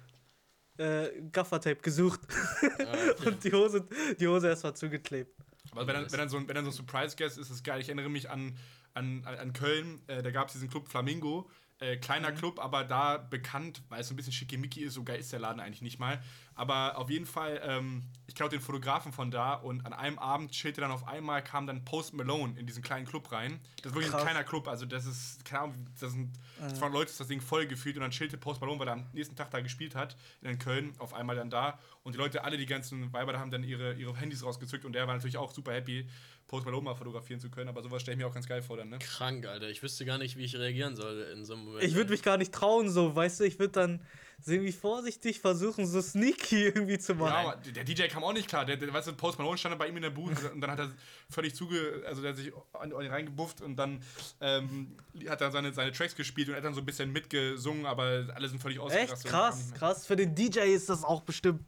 Äh, Gaffertape gesucht Ah, okay. und die Hose, die Hose erstmal zugeklebt. Aber wenn dann, wenn dann so ein, wenn dann so ein Surprise-Guest ist, ist geil. Ich erinnere mich an, an, an Köln, äh, da gab es diesen Club Flamingo. Äh, kleiner Mhm. Club, aber da bekannt, weil es so ein bisschen schickimicki ist, so geil ist der Laden eigentlich nicht mal. Aber auf jeden Fall, ähm, ich glaube den Fotografen von da und an einem Abend chillte dann auf einmal, kam dann Post Malone in diesen kleinen Club rein. Das ist wirklich Krass. ein kleiner Club, also das ist, keine Ahnung, das sind, das waren Leute, das Ding voll gefühlt und dann chillte Post Malone, weil er am nächsten Tag da gespielt hat, in Köln, auf einmal dann da und die Leute, alle die ganzen Weiber, da haben dann ihre, ihre Handys rausgezückt und der war natürlich auch super happy, Post Malone mal fotografieren zu können, aber sowas stelle ich mir auch ganz geil vor dann, ne? Krank, Alter. Ich wüsste gar nicht, wie ich reagieren soll in so einem Moment. Ich würde mich gar nicht trauen, so, weißt du, ich würde dann so irgendwie vorsichtig versuchen, so sneaky irgendwie zu Ja, machen. aber der DJ kam auch nicht klar. Der, der, weißt du, Post Malone stand bei ihm in der Booth und dann hat er völlig zuge, also der hat sich an, an ihn reingebufft und dann ähm, hat er seine, seine Tracks gespielt und er hat dann so ein bisschen mitgesungen, aber alle sind völlig Echt ausgerastet. krass, krass. Für den DJ ist das auch bestimmt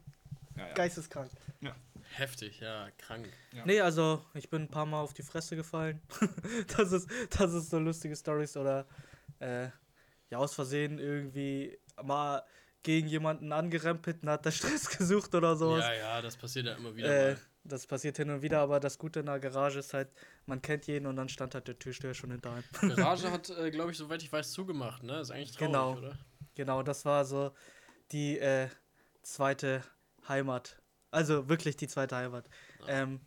Ja, ja. geisteskrank. Heftig, ja, krank. Ja. Nee, also ich bin ein paar Mal auf die Fresse gefallen. das, ist, das ist so lustige Stories oder äh, ja, aus Versehen irgendwie mal gegen jemanden angerempelt und hat da Stress gesucht oder sowas. Ja, ja, das passiert ja immer wieder Äh, mal. das passiert hin und wieder, aber das Gute in der Garage ist halt, man kennt jeden und dann stand halt der Türsteher schon hinter einem. Garage hat, äh, glaube ich, soweit ich weiß, zugemacht, ne? Ist eigentlich traurig, Genau. oder? Genau, das war so die äh, zweite Heimat. Also wirklich die zweite Heimat. Ähm,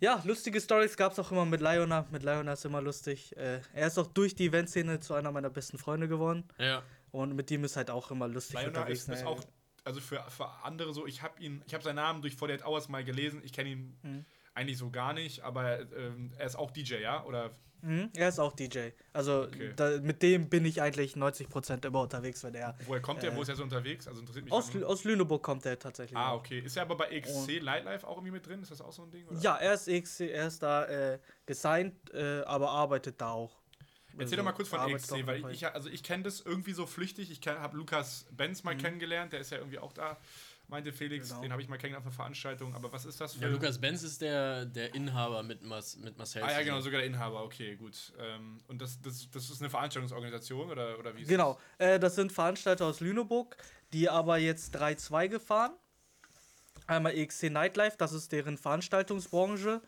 ja, lustige Stories gab es auch immer mit Liona. Mit Liona ist immer lustig. Äh, er ist auch durch die Eventszene zu einer meiner besten Freunde geworden. Ja. Und mit ihm ist halt auch immer lustig Lionel unterwegs. ist, ist auch, also für, für andere so, ich habe ihn, ich habe seinen Namen durch 48 Hours mal gelesen, ich kenne ihn Mhm. eigentlich so gar nicht, aber ähm, er ist auch DJ, ja? Oder Mhm, er ist auch DJ. Also Okay. da, mit dem bin ich eigentlich 90% immer unterwegs, wenn er. woher kommt er? Äh, Wo ist er so unterwegs? Also interessiert mich Aus, aus Lüneburg kommt er tatsächlich. Ah, okay. Ist er aber bei XC Und- Nightlife auch irgendwie mit drin? Ist das auch so ein Ding? Oder? Ja, er ist, EXC, er ist da äh, gesigned, äh, aber arbeitet da auch. Erzähl doch mal kurz von arbeitet XC, auch weil ich, also ich kenne das irgendwie so flüchtig. Ich habe Lukas Benz Mhm. mal kennengelernt, der ist ja irgendwie auch da, meinte Felix. Genau. Den habe ich mal kennengelernt auf einer Veranstaltung. Aber was ist das für Ja, Lukas Benz ist der, der Inhaber mit, Mas, mit Marcel. Ah ja, genau, sogar der Inhaber, okay, gut. Ähm, und das, das, das ist eine Veranstaltungsorganisation oder, oder wie ist Genau, äh, das sind Veranstalter aus Lüneburg, die aber jetzt 3-2 gefahren. Einmal EXC Nightlife, das ist deren Veranstaltungsbranche.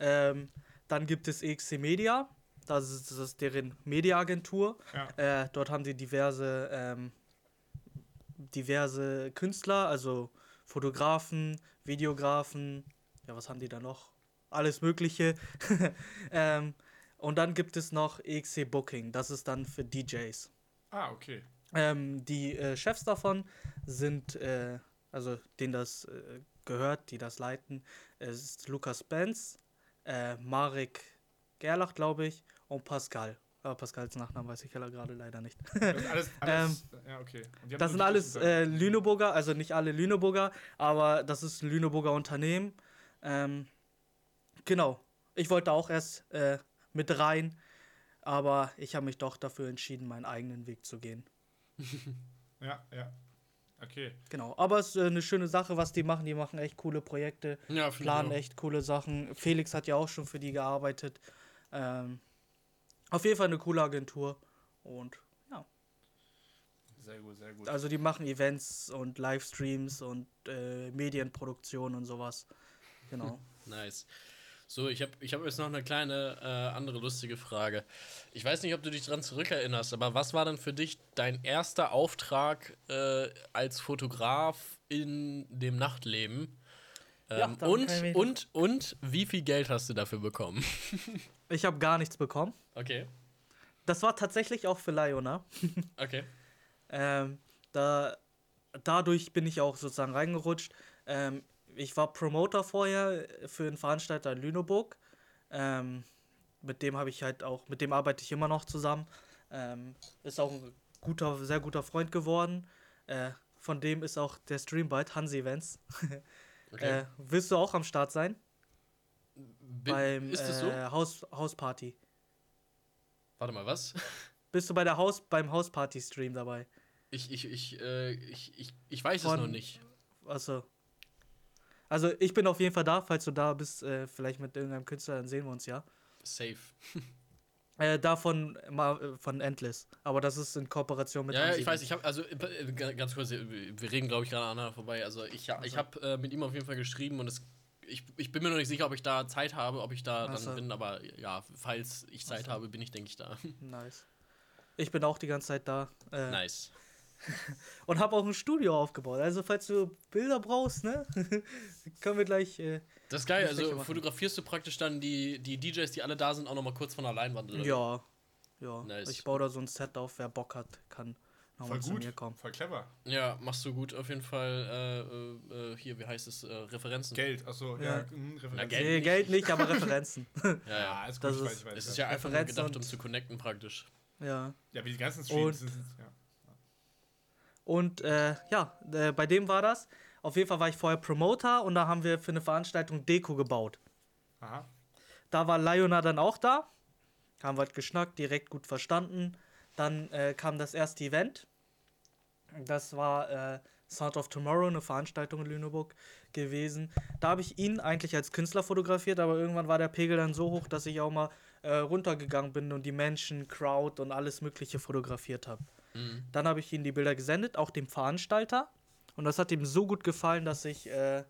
Ähm, dann gibt es EXC Media, das ist, das ist deren Mediaagentur. das? Ja. Äh, dort haben sie diverse, ähm, diverse Künstler, also Fotografen, Videografen, ja, was haben die da noch? Alles Mögliche. ähm, und dann gibt es noch EXC Booking, das ist dann für DJs. Ah, okay. Ähm, die äh, Chefs davon sind, äh, also denen das äh, gehört, die das leiten, es ist Lukas Benz, äh, Marek Gerlach, glaube ich, und Pascal. Aber Pascals Nachnamen weiß ich ja gerade leider nicht. Das alles, alles ja, okay. Das sind alles äh. Lüneburger, also nicht alle Lüneburger, aber das ist ein Lüneburger Unternehmen. Ähm, genau. Ich wollte auch erst äh, mit rein, aber ich habe mich doch dafür entschieden, meinen eigenen Weg zu gehen. Ja, ja. Okay. Genau. Aber es ist äh, eine schöne Sache, was die machen. Die machen echt coole Projekte, Ja, planen echt coole Sachen. Felix hat ja auch schon für die gearbeitet. Ähm, auf jeden Fall eine coole Agentur. Und ja, Sehr gut, sehr gut. also die machen Events und Livestreams und äh, Medienproduktion und sowas. Genau. Nice. So, ich habe ich hab jetzt noch eine kleine äh, andere lustige Frage. Ich weiß nicht, ob du dich dran zurückerinnerst, aber was war denn für dich dein erster Auftrag äh, als Fotograf in dem Nachtleben? Ja, Ähm, dann und, und, und wie viel Geld hast du dafür bekommen? Ich habe gar nichts bekommen. Okay, Das war tatsächlich auch für Liona. okay. Ähm, da, dadurch bin ich auch sozusagen reingerutscht. Ähm, ich war Promoter vorher für einen Veranstalter in Lüneburg. Ähm, mit dem habe ich halt auch, mit dem arbeite ich immer noch zusammen. Ähm, ist auch ein guter, sehr guter Freund geworden. Äh, von dem ist auch der Stream bald, Hansi Events. okay. Äh, willst du auch am Start sein? Bin, Beim ist es so? äh, Haus, Hausparty. Warte mal, was? Bist du bei der Haus, beim Hausparty-Stream dabei? Ich, ich, ich, äh, ich, ich, ich weiß es Von- noch nicht. Achso. Also ich bin auf jeden Fall da, falls du da bist, äh, vielleicht mit irgendeinem Künstler, dann sehen wir uns ja. Safe. Äh, davon mal äh, von Endless. Aber das ist in Kooperation mit Ja, ja, ich weiß, ich habe, also äh, ga- ganz kurz, äh, wir reden, glaube ich, gerade aneinander vorbei. Also ich, ja- ich habe äh, mit ihm auf jeden Fall geschrieben und es, ich, ich bin mir noch nicht sicher, ob ich da Zeit habe, ob ich da Ach dann bin, aber ja, falls ich Zeit so. habe, bin ich, denke ich, da. Nice. Ich bin auch die ganze Zeit da. Äh, Nice. Und habe auch ein Studio aufgebaut. Also, falls du Bilder brauchst, ne? können wir gleich. Das ist geil. Also fotografierst du praktisch dann die, die DJs, die alle da sind, auch nochmal kurz von der Leinwand, oder? ja. Ja. Nice. Ich baue da so ein Set auf. Wer Bock hat, kann Voll nochmal zu gut, mir kommen. voll clever. Ja, machst du gut auf jeden Fall. Äh, äh, äh, hier, wie heißt es? Äh, Referenzen. Geld, achso, Ja. ja. mh, Referenz. Na, Geld Nee, nicht. Geld nicht, aber Referenzen. Ja, Ja, ist gut, Das ich weiß, ist- ich weiß. Es ist ja einfach nur gedacht, um zu connecten praktisch. ja. Ja, wie die ganzen Streams Und- sind, ja. Und äh, ja, äh, bei dem war das. Auf jeden Fall war ich vorher Promoter und da haben wir für eine Veranstaltung Deko gebaut. Aha. Da war Liona dann auch da. Haben wir halt geschnackt, direkt gut verstanden. Dann äh, kam das erste Event. Das war äh, Sound of Tomorrow, eine Veranstaltung in Lüneburg gewesen. Da habe ich ihn eigentlich als Künstler fotografiert, aber irgendwann war der Pegel dann so hoch, dass ich auch mal äh, runtergegangen bin und die Menschen, Crowd und alles Mögliche fotografiert habe. Mhm. Dann habe ich ihm die Bilder gesendet, auch dem Veranstalter. Und das hat ihm so gut gefallen, dass ich äh,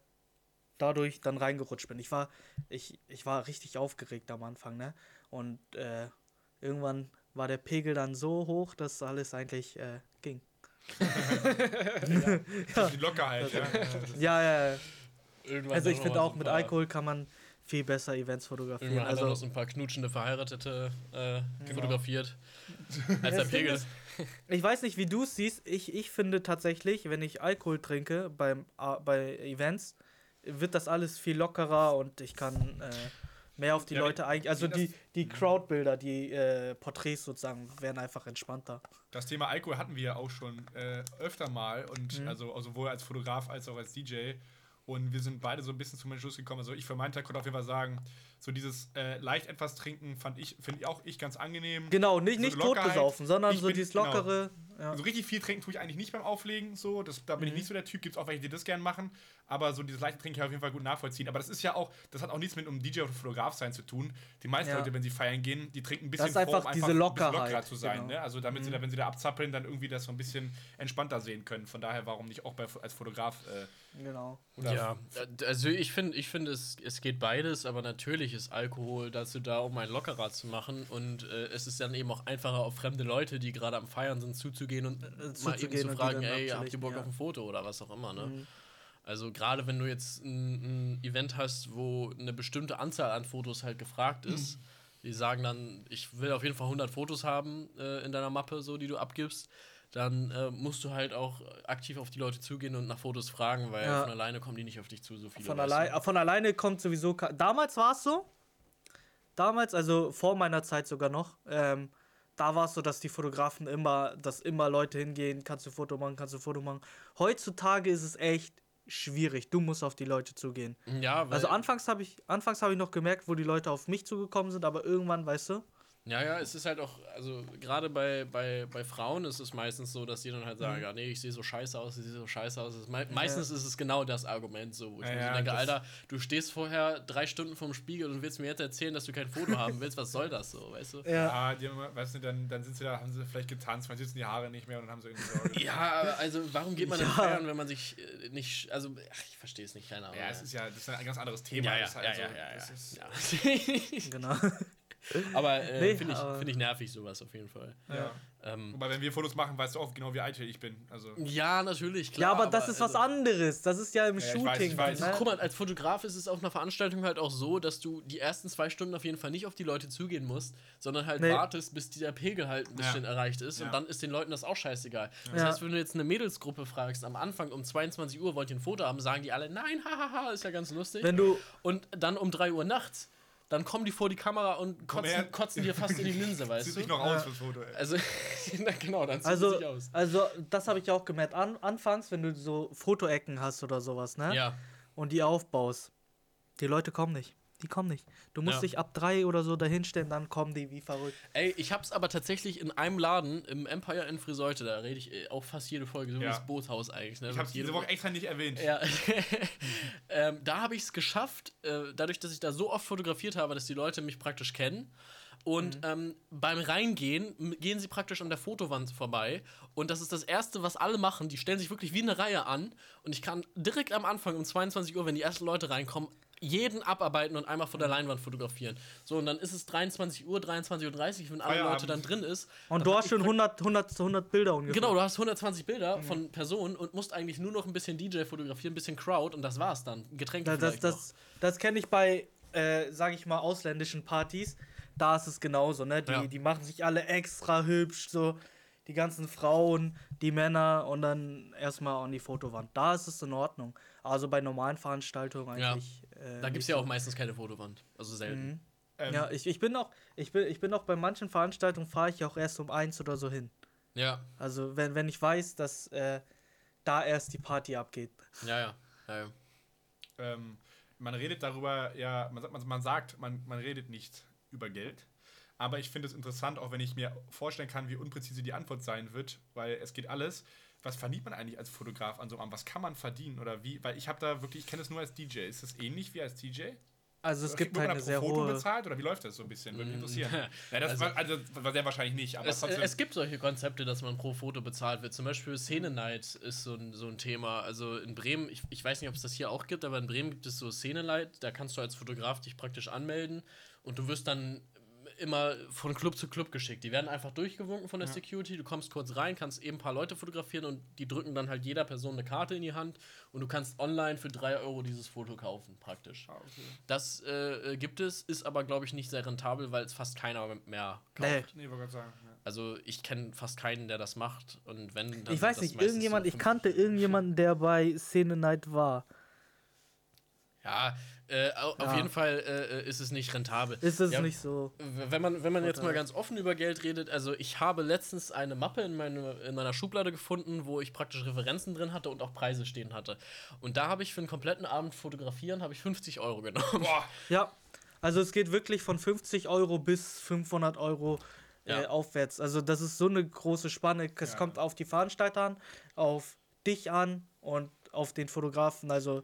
dadurch dann reingerutscht bin. Ich war, ich, ich war richtig aufgeregt am Anfang, ne? Und äh, irgendwann war der Pegel dann so hoch, dass alles eigentlich äh, ging. Die Lockerheit, ja. Ja, ja, ja. Irgendwann Also ich noch finde auch mit Alkohol kann man viel besser Events fotografieren. Irgendwann hat er noch Also so ein paar knutschende Verheiratete äh, Genau. fotografiert. Als Das der Pegel. Ich weiß nicht, wie du es siehst. Ich, ich finde tatsächlich, wenn ich Alkohol trinke beim, bei Events, wird das alles viel lockerer und ich kann äh, mehr auf die Ja, Leute eingehen. Also die, die Crowdbilder, die äh, Porträts sozusagen, werden einfach entspannter. Das Thema Alkohol hatten wir ja auch schon äh, öfter mal und Mhm. also sowohl als Fotograf als auch als DJ. Und wir sind beide so ein bisschen zum Entschluss gekommen. Also ich für meinen Teil konnte auf jeden Fall sagen, so dieses äh, leicht etwas trinken fand ich, finde ich auch ich ganz angenehm. Genau, nicht, So nicht totbesaufen, sondern Ich so bin- dieses genau. Ja. So richtig viel trinken tue ich eigentlich nicht beim Auflegen, so. Das, da bin Mhm. ich nicht so der Typ. Gibt es auch welche, die das gern machen. Aber so dieses leichte Trinken kann ich auf jeden Fall gut nachvollziehen. Aber das ist ja auch, das hat auch nichts mit einem DJ oder Fotograf sein zu tun. Die meisten Ja. Leute, wenn sie feiern gehen, die trinken ein bisschen ist einfach um diese ein bisschen Lockerheit, lockerer zu sein. genau. Ne? Also damit sie da, wenn sie da abzappeln, dann irgendwie das so ein bisschen entspannter sehen können. Von daher, warum nicht auch bei, als Fotograf äh, Genau. oder Ja, äh, also ich finde, ich finde es, es geht beides, aber natürlich ist Alkohol dazu da, um einen lockerer zu machen und äh, es ist dann eben auch einfacher auf fremde Leute, die gerade am Feiern sind, zuzugehen und mal eben zu fragen, ey, habt ihr Bock ja. auf ein Foto oder was auch immer, ne? Mhm. Also gerade wenn du jetzt ein, ein Event hast, wo eine bestimmte Anzahl an Fotos halt gefragt ist, die sagen dann, ich will auf jeden Fall 100 Fotos haben äh, in deiner Mappe, so die du abgibst, dann äh, musst du halt auch aktiv auf die Leute zugehen und nach Fotos fragen, weil Ja. von alleine kommen die nicht auf dich zu, so viele. Von, allein, von alleine kommt sowieso. Damals war es so. Damals, also vor meiner Zeit sogar noch. Ähm, da war es so, dass die Fotografen immer, dass immer Leute hingehen, kannst du Foto machen, kannst du Foto machen. Heutzutage ist es echt schwierig. Du musst auf die Leute zugehen. Ja, weil, Also anfangs habe ich, anfangs habe ich noch gemerkt, wo die Leute auf mich zugekommen sind, aber irgendwann, weißt du, ja, ja, es ist halt auch, also gerade bei, bei, bei Frauen ist es meistens so, dass die dann halt sagen, Mhm. ja, nee, ich sehe so scheiße aus, ich sehe so scheiße aus. Ist mei meistens ist es genau das Argument so, wo ich Ja, mir so ja, denke, Alter, du stehst vorher drei Stunden vorm Spiegel und willst mir jetzt erzählen, dass du kein Foto haben willst, was soll das so, weißt du? ja. Die haben, weißt du, dann, dann sind sie da, haben sie vielleicht getanzt, man sitzen die Haare nicht mehr und dann haben sie irgendwie Sorge. Ja, also warum geht man denn Ja. feiern, wenn man sich äh, nicht, also, ach, ich verstehe es nicht, keine Ahnung. Ja, es ist ja, das ist ein ganz anderes Thema. ja, ja, ja, halt ja, so- ja, ja, ist- ja. genau. aber äh, Nee, finde ich, aber- find ich nervig, sowas auf jeden Fall. Ja. Ähm, Wobei, wenn wir Fotos machen, weißt du auch genau, wie eitel ich bin. Also, ja, natürlich, ja, klar. aber das ist was also- anderes. Das ist ja im Ja, ich Shooting. weiß, ich weiß. Also, guck mal, als Fotograf ist es auf einer Veranstaltung halt auch so, dass du die ersten zwei Stunden auf jeden Fall nicht auf die Leute zugehen musst, sondern halt Nee. wartest, bis dieser Pegel halt ein bisschen Ja. erreicht ist Ja. und dann ist den Leuten das auch scheißegal. Das heißt, wenn du jetzt eine Mädelsgruppe fragst, am Anfang um 22 Uhr wollt ihr ein Foto haben, sagen die alle, nein, hahaha, ist ja ganz lustig. Wenn du, und dann um 3 Uhr nachts, dann kommen die vor die Kamera und kotzen, kotzen dir fast in die Linse, weißt Sieht du? sich noch aus fürs Foto, ey. Also, na, genau, dann zieht also, es sich aus. also das habe ich auch gemerkt. An, anfangs, wenn du so Fotoecken hast oder sowas, ne? Ja. Und die aufbaust, die Leute kommen nicht. Die kommen nicht. Du musst Ja. dich ab drei oder so dahinstellen, dann kommen die wie verrückt. Ey, ich hab's aber tatsächlich in einem Laden, im Empire in Friseute, da rede ich äh, auch fast jede Folge, so wie Ja. das Bootshaus eigentlich. Ne? Ich hab's Jede diese Woche extra nicht erwähnt. Ja. ähm, da habe ich es geschafft, äh, dadurch, dass ich da so oft fotografiert habe, dass die Leute mich praktisch kennen. Und ähm, beim Reingehen gehen sie praktisch an der Fotowand vorbei. Und das ist das Erste, was alle machen. Die stellen sich wirklich wie eine Reihe an. Und ich kann direkt am Anfang um 22 Uhr, wenn die ersten Leute reinkommen, jeden abarbeiten und einmal vor der Leinwand fotografieren. So, und dann ist es 23 Uhr, 23.30 Uhr, wenn alle. Leute dann drin ist. Und du hast schon pra- 100, 100, 100 Bilder ungefähr. Genau, du hast 120 Bilder von Personen und musst eigentlich nur noch ein bisschen DJ fotografieren, ein bisschen Crowd und das war's dann. Getränke Das, das, vielleicht das, das kenne ich bei, äh, sag ich mal, ausländischen Partys. Da ist es genauso, ne? Die, Ja. die machen sich alle extra hübsch, so die ganzen Frauen, die Männer und dann erstmal an die Fotowand. Da ist es in Ordnung. Also bei normalen Veranstaltungen Ja. Äh, Da gibt es ja auch meistens keine Fotowand. Also selten. Ähm, Ja, ich, ich bin auch, ich bin, ich bin auch bei manchen Veranstaltungen fahre ich auch erst um eins oder so hin. Ja, Also wenn, wenn ich weiß, dass äh, da erst die Party abgeht. ja, ja. ja, ja. ähm, man redet darüber, ja, man, sagt- man, man sagt, man, man redet nicht über Geld. Aber ich finde es interessant, auch wenn ich mir vorstellen kann, wie unpräzise die Antwort sein wird, weil es geht alles. Was verdient man eigentlich als Fotograf an so einem? Was kann man verdienen oder wie? Weil ich habe da wirklich, ich kenne es nur als DJ. Ist das ähnlich wie als DJ? Also es Oder gibt man eine sehr pro Foto hohe. bezahlt oder wie läuft das so ein bisschen? Würde mich interessieren. ja, das Also- war, also, das war sehr wahrscheinlich nicht, aber Es, trotzdem. es gibt solche Konzepte, dass man pro Foto bezahlt wird. Zum Beispiel Szene Night ist so ein, so ein Thema. Also in Bremen, ich, ich weiß nicht, ob es das hier auch gibt, aber in Bremen gibt es so Szene Night. Da kannst du als Fotograf dich praktisch anmelden und du wirst dann immer von Club zu Club geschickt. Die werden einfach durchgewunken von der Security. Du kommst kurz rein, kannst eben ein paar Leute fotografieren und die drücken dann halt jeder Person eine Karte in die Hand und du kannst online für 3 Euro dieses Foto kaufen, praktisch. Ah, okay. Das äh, gibt es, ist aber, glaube ich, nicht sehr rentabel, weil es fast keiner mehr kauft. Nee. Nee, wollte gerade sagen. Ja. Also ich kenne fast keinen, der das macht. Und wenn dann Ich weiß das nicht, irgendjemand, ich 50 kannte irgendjemanden, der bei Szene Night war. Ja, äh, au- auf Ja. jeden Fall äh, ist es nicht rentabel. Ist es Ja, nicht so. Wenn man, wenn man jetzt mal ganz offen über Geld redet, also ich habe letztens eine Mappe in, meine, in meiner Schublade gefunden, wo ich praktisch Referenzen drin hatte und auch Preise stehen hatte. Und da habe ich für einen kompletten Abend fotografieren, habe ich 50 Euro genommen. Boah, Ja, also es geht wirklich von 50 Euro bis 500 Euro äh, Ja. aufwärts. Also das ist so eine große Spanne. Es Ja. kommt auf die Veranstalter an, auf dich an und auf den Fotografen. Also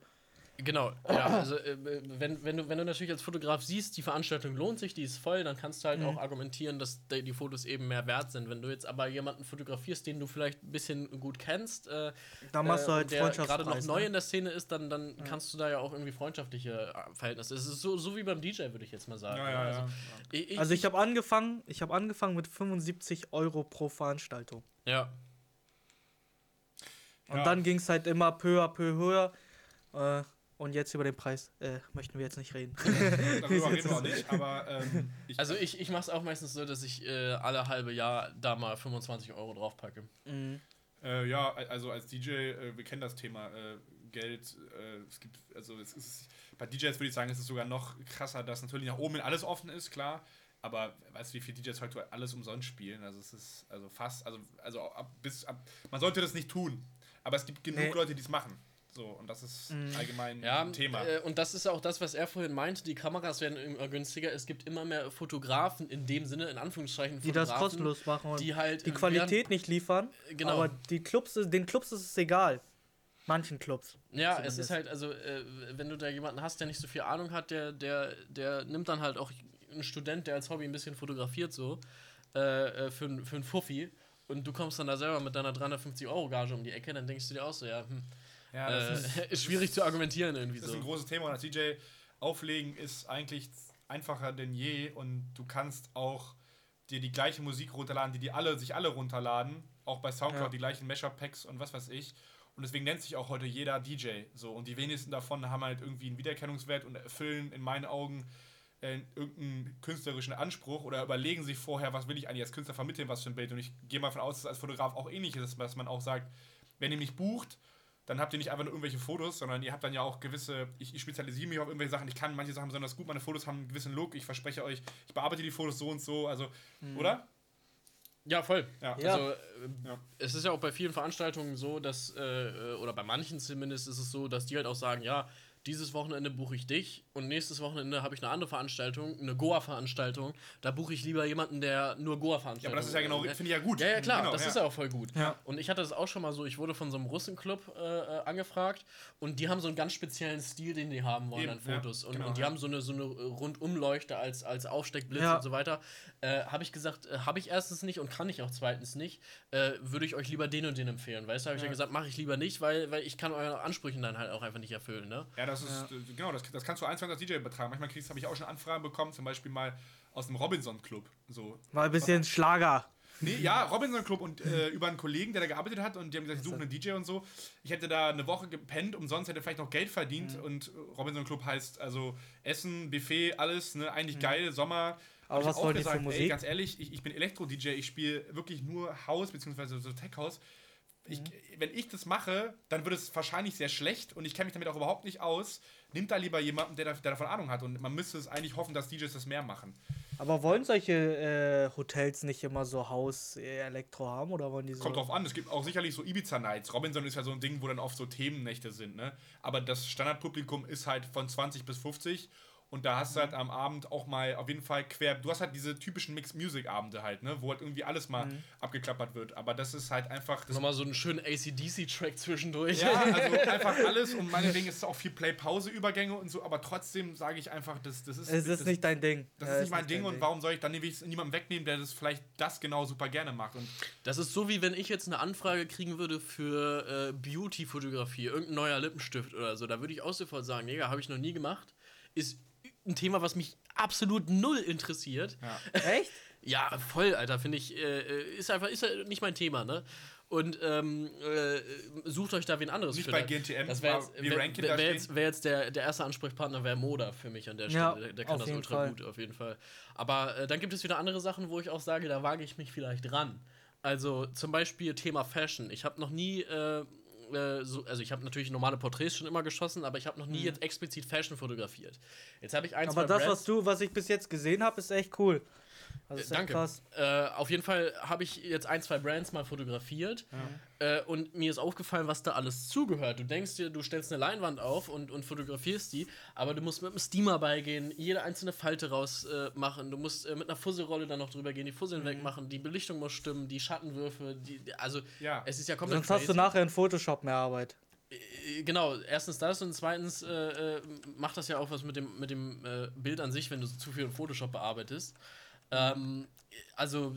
Genau, ja, also äh, wenn, wenn, du, wenn du natürlich als Fotograf siehst, die Veranstaltung lohnt sich, die ist voll, dann kannst du halt auch argumentieren, dass die, die Fotos eben mehr wert sind. Wenn du jetzt aber jemanden fotografierst, den du vielleicht ein bisschen gut kennst, äh, da machst du äh, halt der gerade noch Freundschaftspreis. neu ne? in der Szene ist, dann, dann kannst du da ja auch irgendwie freundschaftliche äh, Verhältnisse. Es ist so, so wie beim DJ, würde ich jetzt mal sagen. ja, ja, Also, ja. ich, Also ich habe angefangen, ich habe angefangen mit 75 Euro pro Veranstaltung. ja, Und dann ging es halt immer peu à peu höher. Äh, und jetzt über den Preis äh, möchten wir jetzt nicht reden. Darüber reden wir auch nicht, aber ähm, ich, also ich, ich mache es auch meistens so, dass ich äh, alle halbe Jahr da mal 25 Euro draufpacke. Mhm. Äh, ja, also als DJ, äh, wir kennen das Thema äh, Geld. Äh, es gibt, also es ist, bei DJs würde ich sagen, ist es sogar noch krasser, dass natürlich nach oben hin alles offen ist, klar. Aber weißt du, wie viele DJs heute alles umsonst spielen? Also es ist also fast, also, also ab, bis ab, man sollte das nicht tun. Aber es gibt genug Nee. Leute, die es machen. So, und das ist allgemein Ja, ein Thema. Äh, und das ist auch das, was er vorhin meinte. Die Kameras werden immer günstiger. Es gibt immer mehr Fotografen in dem Sinne, in Anführungszeichen, Die das kostenlos machen und die halt die Qualität nicht liefern. Genau. Aber die Clubs, den Clubs ist es egal. Manchen Clubs. Ja, es Zumindest. ist halt, also, äh, wenn du da jemanden hast, der nicht so viel Ahnung hat, der, der, der nimmt dann halt auch einen Student, der als Hobby ein bisschen fotografiert, so, äh, äh, für, für einen Fuffi. Und du kommst dann da selber mit deiner 350-Euro-Gage um die Ecke, dann denkst du dir auch so, ja, hm, ja, das ist, äh, ist schwierig zu argumentieren irgendwie Das ist so. ein großes Thema und als DJ auflegen ist eigentlich einfacher denn je und du kannst auch dir die gleiche Musik runterladen, die die alle sich alle runterladen, auch bei Soundcloud Ja. die gleichen Mashup-Packs und was weiß ich. Und deswegen nennt sich auch heute jeder DJ so und die wenigsten davon haben halt irgendwie einen Wiedererkennungswert und erfüllen in meinen Augen äh, irgendeinen künstlerischen Anspruch oder überlegen sich vorher, was will ich eigentlich als Künstler vermitteln, was für ein Bild. Und ich gehe mal von aus, dass es als Fotograf auch ähnlich ist, dass man auch sagt, wenn ihr mich bucht, dann habt ihr nicht einfach nur irgendwelche Fotos, sondern ihr habt dann ja auch gewisse, ich, ich spezialisiere mich auf irgendwelche Sachen, ich kann manche Sachen besonders gut, meine Fotos haben einen gewissen Look, ich verspreche euch, ich bearbeite die Fotos so und so, also, oder? Ja, voll. Ja. Ja. Also, äh, Ja. es ist ja auch bei vielen Veranstaltungen so, dass, äh, äh, oder bei manchen zumindest ist es so, dass die halt auch sagen, ja, dieses Wochenende buche ich dich und nächstes Wochenende habe ich eine andere Veranstaltung, eine Goa-Veranstaltung. Da buche ich lieber jemanden, der nur Goa-Veranstaltungen Ja, aber das ist ja genau, äh, finde ich ja gut. Ja, ja, klar, Genau, das ja. ist ja auch voll gut. Ja. Und ich hatte das auch schon mal so, ich wurde von so einem Russenclub äh, äh, angefragt und die haben so einen ganz speziellen Stil, den die haben wollen Eben, an Fotos. ja, und, genau, und die ja. haben so eine, so eine Rundumleuchte als, als Aufsteckblitz Ja. und so weiter. Äh, habe ich gesagt, äh, habe ich erstens nicht und kann ich auch zweitens nicht, äh, würde ich euch lieber den und den empfehlen. Weißt du, habe ich ja gesagt, mache ich lieber nicht, weil, weil ich kann eure Ansprüche dann halt auch einfach nicht erfüllen. Ne? Ja, das das ist, Ja. äh, genau, das, das kannst du eins zu als DJ übertragen. Manchmal kriegst, habe ich auch schon Anfragen bekommen, zum Beispiel mal aus dem Robinson Club. So, Mal ein bisschen Schlager. Nee, ja, Robinson Club und äh, über einen Kollegen, der da gearbeitet hat und die haben gesagt, sie suchen einen DJ und so. Ich hätte da eine Woche gepennt, umsonst hätte vielleicht noch Geld verdient Mhm. und Robinson Club heißt also Essen, Buffet, alles, ne, eigentlich geil, Sommer. Mhm. Aber ich was wollen die für Ey, Musik? ganz ehrlich, ich, ich bin Elektro-DJ, ich spiele wirklich nur House, beziehungsweise so Tech-House. Ich, Mhm. wenn ich das mache, dann wird es wahrscheinlich sehr schlecht und ich kenne mich damit auch überhaupt nicht aus. Nimmt da lieber jemanden, der, da, der davon Ahnung hat und man müsste es eigentlich hoffen, dass DJs das mehr machen. Aber wollen solche äh, Hotels nicht immer so Haus-Elektro haben oder wollen die so? Kommt drauf an, es gibt auch sicherlich so Ibiza-Nights. Robinson ist ja so ein Ding, wo dann oft so Themennächte sind, ne? Aber das Standardpublikum ist halt von 20 bis 50 und da hast du halt am Abend auch mal auf jeden Fall quer. Du hast halt diese typischen Mixed-Music-Abende halt, ne? Wo halt irgendwie alles mal abgeklappert wird. Aber das ist halt einfach. Das Nochmal so einen schönen ACDC-Track zwischendurch. ja, also einfach alles und meinetwegen ist es auch viel Play-Pause-Übergänge und so, aber trotzdem sage ich einfach, das, das ist. es ist das, nicht dein Ding. Das Ja, ist nicht mein Ding dein und warum soll ich dann nämlich niemandem wegnehmen, der das vielleicht das genau super gerne macht? Und Das ist so, wie wenn ich jetzt eine Anfrage kriegen würde für äh, Beauty-Fotografie, irgendein neuer Lippenstift oder so. Da würde ich auch sofort sagen, Digga, habe ich noch nie gemacht. Ist ein Thema, was mich absolut null interessiert. ja. Echt? Ja, voll, Alter, finde ich, äh, ist einfach, ist halt nicht mein Thema, ne? Und ähm, äh, sucht euch da wen anderes Nicht für. bei Da- GNTM, Das wäre jetzt, wie wär, wär, wär jetzt, wär jetzt der, der erste Ansprechpartner, wäre Moda für mich an der Stelle. Ja, der, der kann auf das jeden ultra Fall. gut, auf jeden Fall. Aber äh, dann gibt es wieder andere Sachen, wo ich auch sage, da wage ich mich vielleicht ran. Also zum Beispiel Thema Fashion. Ich habe noch nie, äh, äh, so, also ich habe natürlich normale Porträts schon immer geschossen, aber ich habe noch nie jetzt explizit Fashion fotografiert. Jetzt habe ich ein, Mhm. Aber das, Brands- was du, was ich bis jetzt gesehen habe, ist echt cool. Also ist echt Danke. krass. Äh, auf jeden Fall habe ich jetzt ein, zwei Brands mal fotografiert äh, und mir ist aufgefallen, was da alles zugehört. Du denkst dir, du stellst eine Leinwand auf und, und fotografierst die, aber du musst mit dem Steamer beigehen, jede einzelne Falte rausmachen, äh, machen. du musst äh, mit einer Fusselrolle dann noch drüber gehen, die Fusseln wegmachen, die Belichtung muss stimmen, die Schattenwürfe, die, die, also Ja. es ist ja komplett Sonst hast du crazy. nachher in Photoshop mehr Arbeit. Äh, Genau, erstens das und zweitens äh, äh, macht das ja auch was mit dem, mit dem äh, Bild an sich, wenn du zu viel in Photoshop bearbeitest. Ähm, also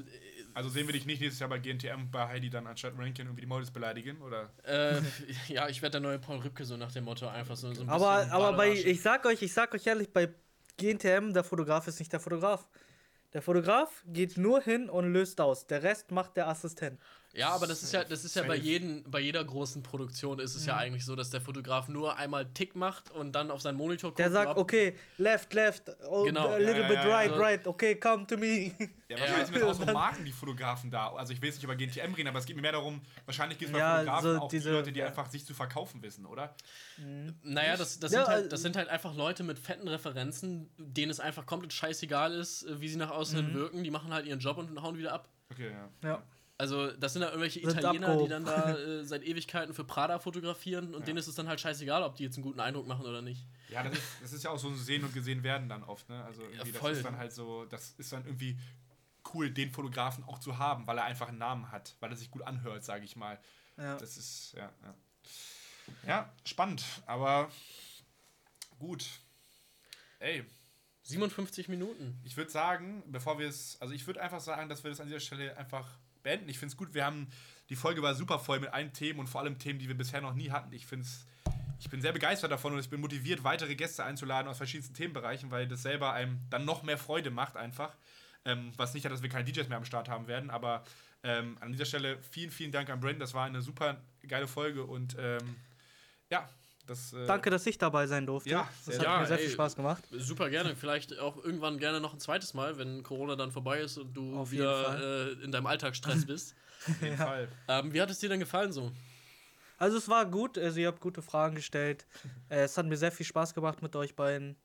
Also sehen wir dich nicht nächstes Jahr bei GNTM bei Heidi dann anstatt Rankin irgendwie die Models beleidigen, oder? Äh, ja, ich werde der neue Paul Rübke so nach dem Motto einfach so, so ein Aber, bisschen aber bei, ich sag euch, ich sag euch ehrlich, bei GNTM, der Fotograf ist nicht der Fotograf. Der Fotograf geht nur hin und löst aus. Der Rest macht der Assistent. Ja, aber das ist ja, das ist ja bei, jeden, bei jeder großen Produktion ist es Mhm. ja eigentlich so, dass der Fotograf nur einmal Tick macht und dann auf seinen Monitor guckt. Der sagt, okay, left, left, oh, Genau. a little Ja, bit ja, ja. right, right, okay, come to me. Ja, Ja. wahrscheinlich sind auch so Marken, die Fotografen da. Also ich will jetzt nicht über GNTM reden, aber es geht mir mehr darum, wahrscheinlich geht es bei Ja, Fotografen so auch diese- die Leute, die ja. einfach sich zu verkaufen wissen, oder? Naja, das, das, Ja, sind halt, äh, das sind halt einfach Leute mit fetten Referenzen, denen es einfach komplett scheißegal ist, äh, wie sie nach außen Mhm. hin wirken. Die machen halt ihren Job und hauen wieder ab. Okay, ja. Ja. Also, das sind da irgendwelche Sind Italiener, abgehoben. die dann da äh, seit Ewigkeiten für Prada fotografieren und denen ist es dann halt scheißegal, ob die jetzt einen guten Eindruck machen oder nicht. Ja, das ist, das ist ja auch so ein Sehen und Gesehen werden dann oft, ne? Also irgendwie, voll. das ist dann halt so, das ist dann irgendwie cool, den Fotografen auch zu haben, weil er einfach einen Namen hat, weil er sich gut anhört, sage ich mal. Ja. Das ist, ja, ja. Ja, spannend, aber gut. Ey, 57 Minuten. ich würde sagen, bevor wir es, also ich würde einfach sagen, dass wir das an dieser Stelle einfach beenden. Ich finde es gut, wir haben, die Folge war super voll mit allen Themen und vor allem Themen, die wir bisher noch nie hatten. Ich finde ich bin sehr begeistert davon und ich bin motiviert, weitere Gäste einzuladen aus verschiedensten Themenbereichen, weil das selber einem dann noch mehr Freude macht einfach. Ähm, was nicht hat, dass wir keine DJs mehr am Start haben werden, aber ähm, an dieser Stelle vielen, vielen Dank an Brent. Das war eine super geile Folge und ähm, ja, das. Äh, Danke, dass ich dabei sein durfte. Ja, das sehr- hat Ja, mir sehr ey. viel Spaß gemacht. Super gerne. Vielleicht auch irgendwann gerne noch ein zweites Mal, wenn Corona dann vorbei ist und du Auf wieder äh, in deinem Alltagsstress bist. auf jeden Fall. ähm, wie hat es dir denn gefallen so? Also es war gut, also ihr habt gute Fragen gestellt. Äh, es hat mir sehr viel Spaß gemacht mit euch beiden.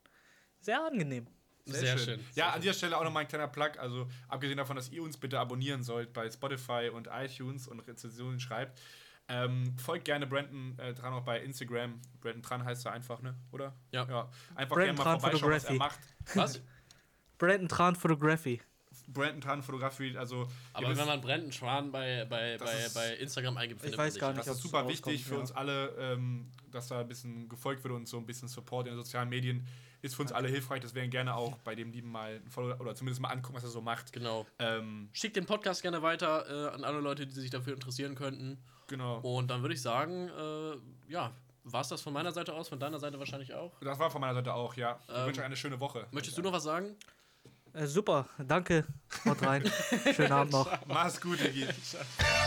Sehr angenehm. Sehr schön. Ja, an dieser Stelle auch nochmal ein kleiner Plug. Also, abgesehen davon, dass ihr uns bitte abonnieren sollt bei Spotify und iTunes und Rezensionen schreibt, ähm, folgt gerne Brandon äh, dran auch bei Instagram. Brandon dran heißt er einfach, ne? Oder? Ja. ja. Einfach Brandon gerne mal Tran vorbeischauen, was er Photography. macht. Was? Brandon Tran Photography. Brandon Tran Fotografie, also. Aber wenn man Brandon Schwan bei, bei, Das bei, ist- bei Instagram eingibt, Ich findet weiß man gar nicht, das ob ist super wichtig für ja. uns alle, ähm, dass da ein bisschen gefolgt wird und so ein bisschen Support in den sozialen Medien ist für uns alle hilfreich. Deswegen gerne auch bei dem Lieben mal ein Follow oder zumindest mal angucken, was er so macht. Genau. Ähm, Schickt den Podcast gerne weiter äh, an alle Leute, die sich dafür interessieren könnten. Genau. Und dann würde ich sagen, äh, ja, war es das von meiner Seite aus, von deiner Seite wahrscheinlich auch. Das war von meiner Seite auch, ja. Ich Ähm, wünsche euch eine schöne Woche. Möchtest du noch was sagen? Äh, super, danke. Haut rein. Schönen Abend noch. Mach's gut, Digi.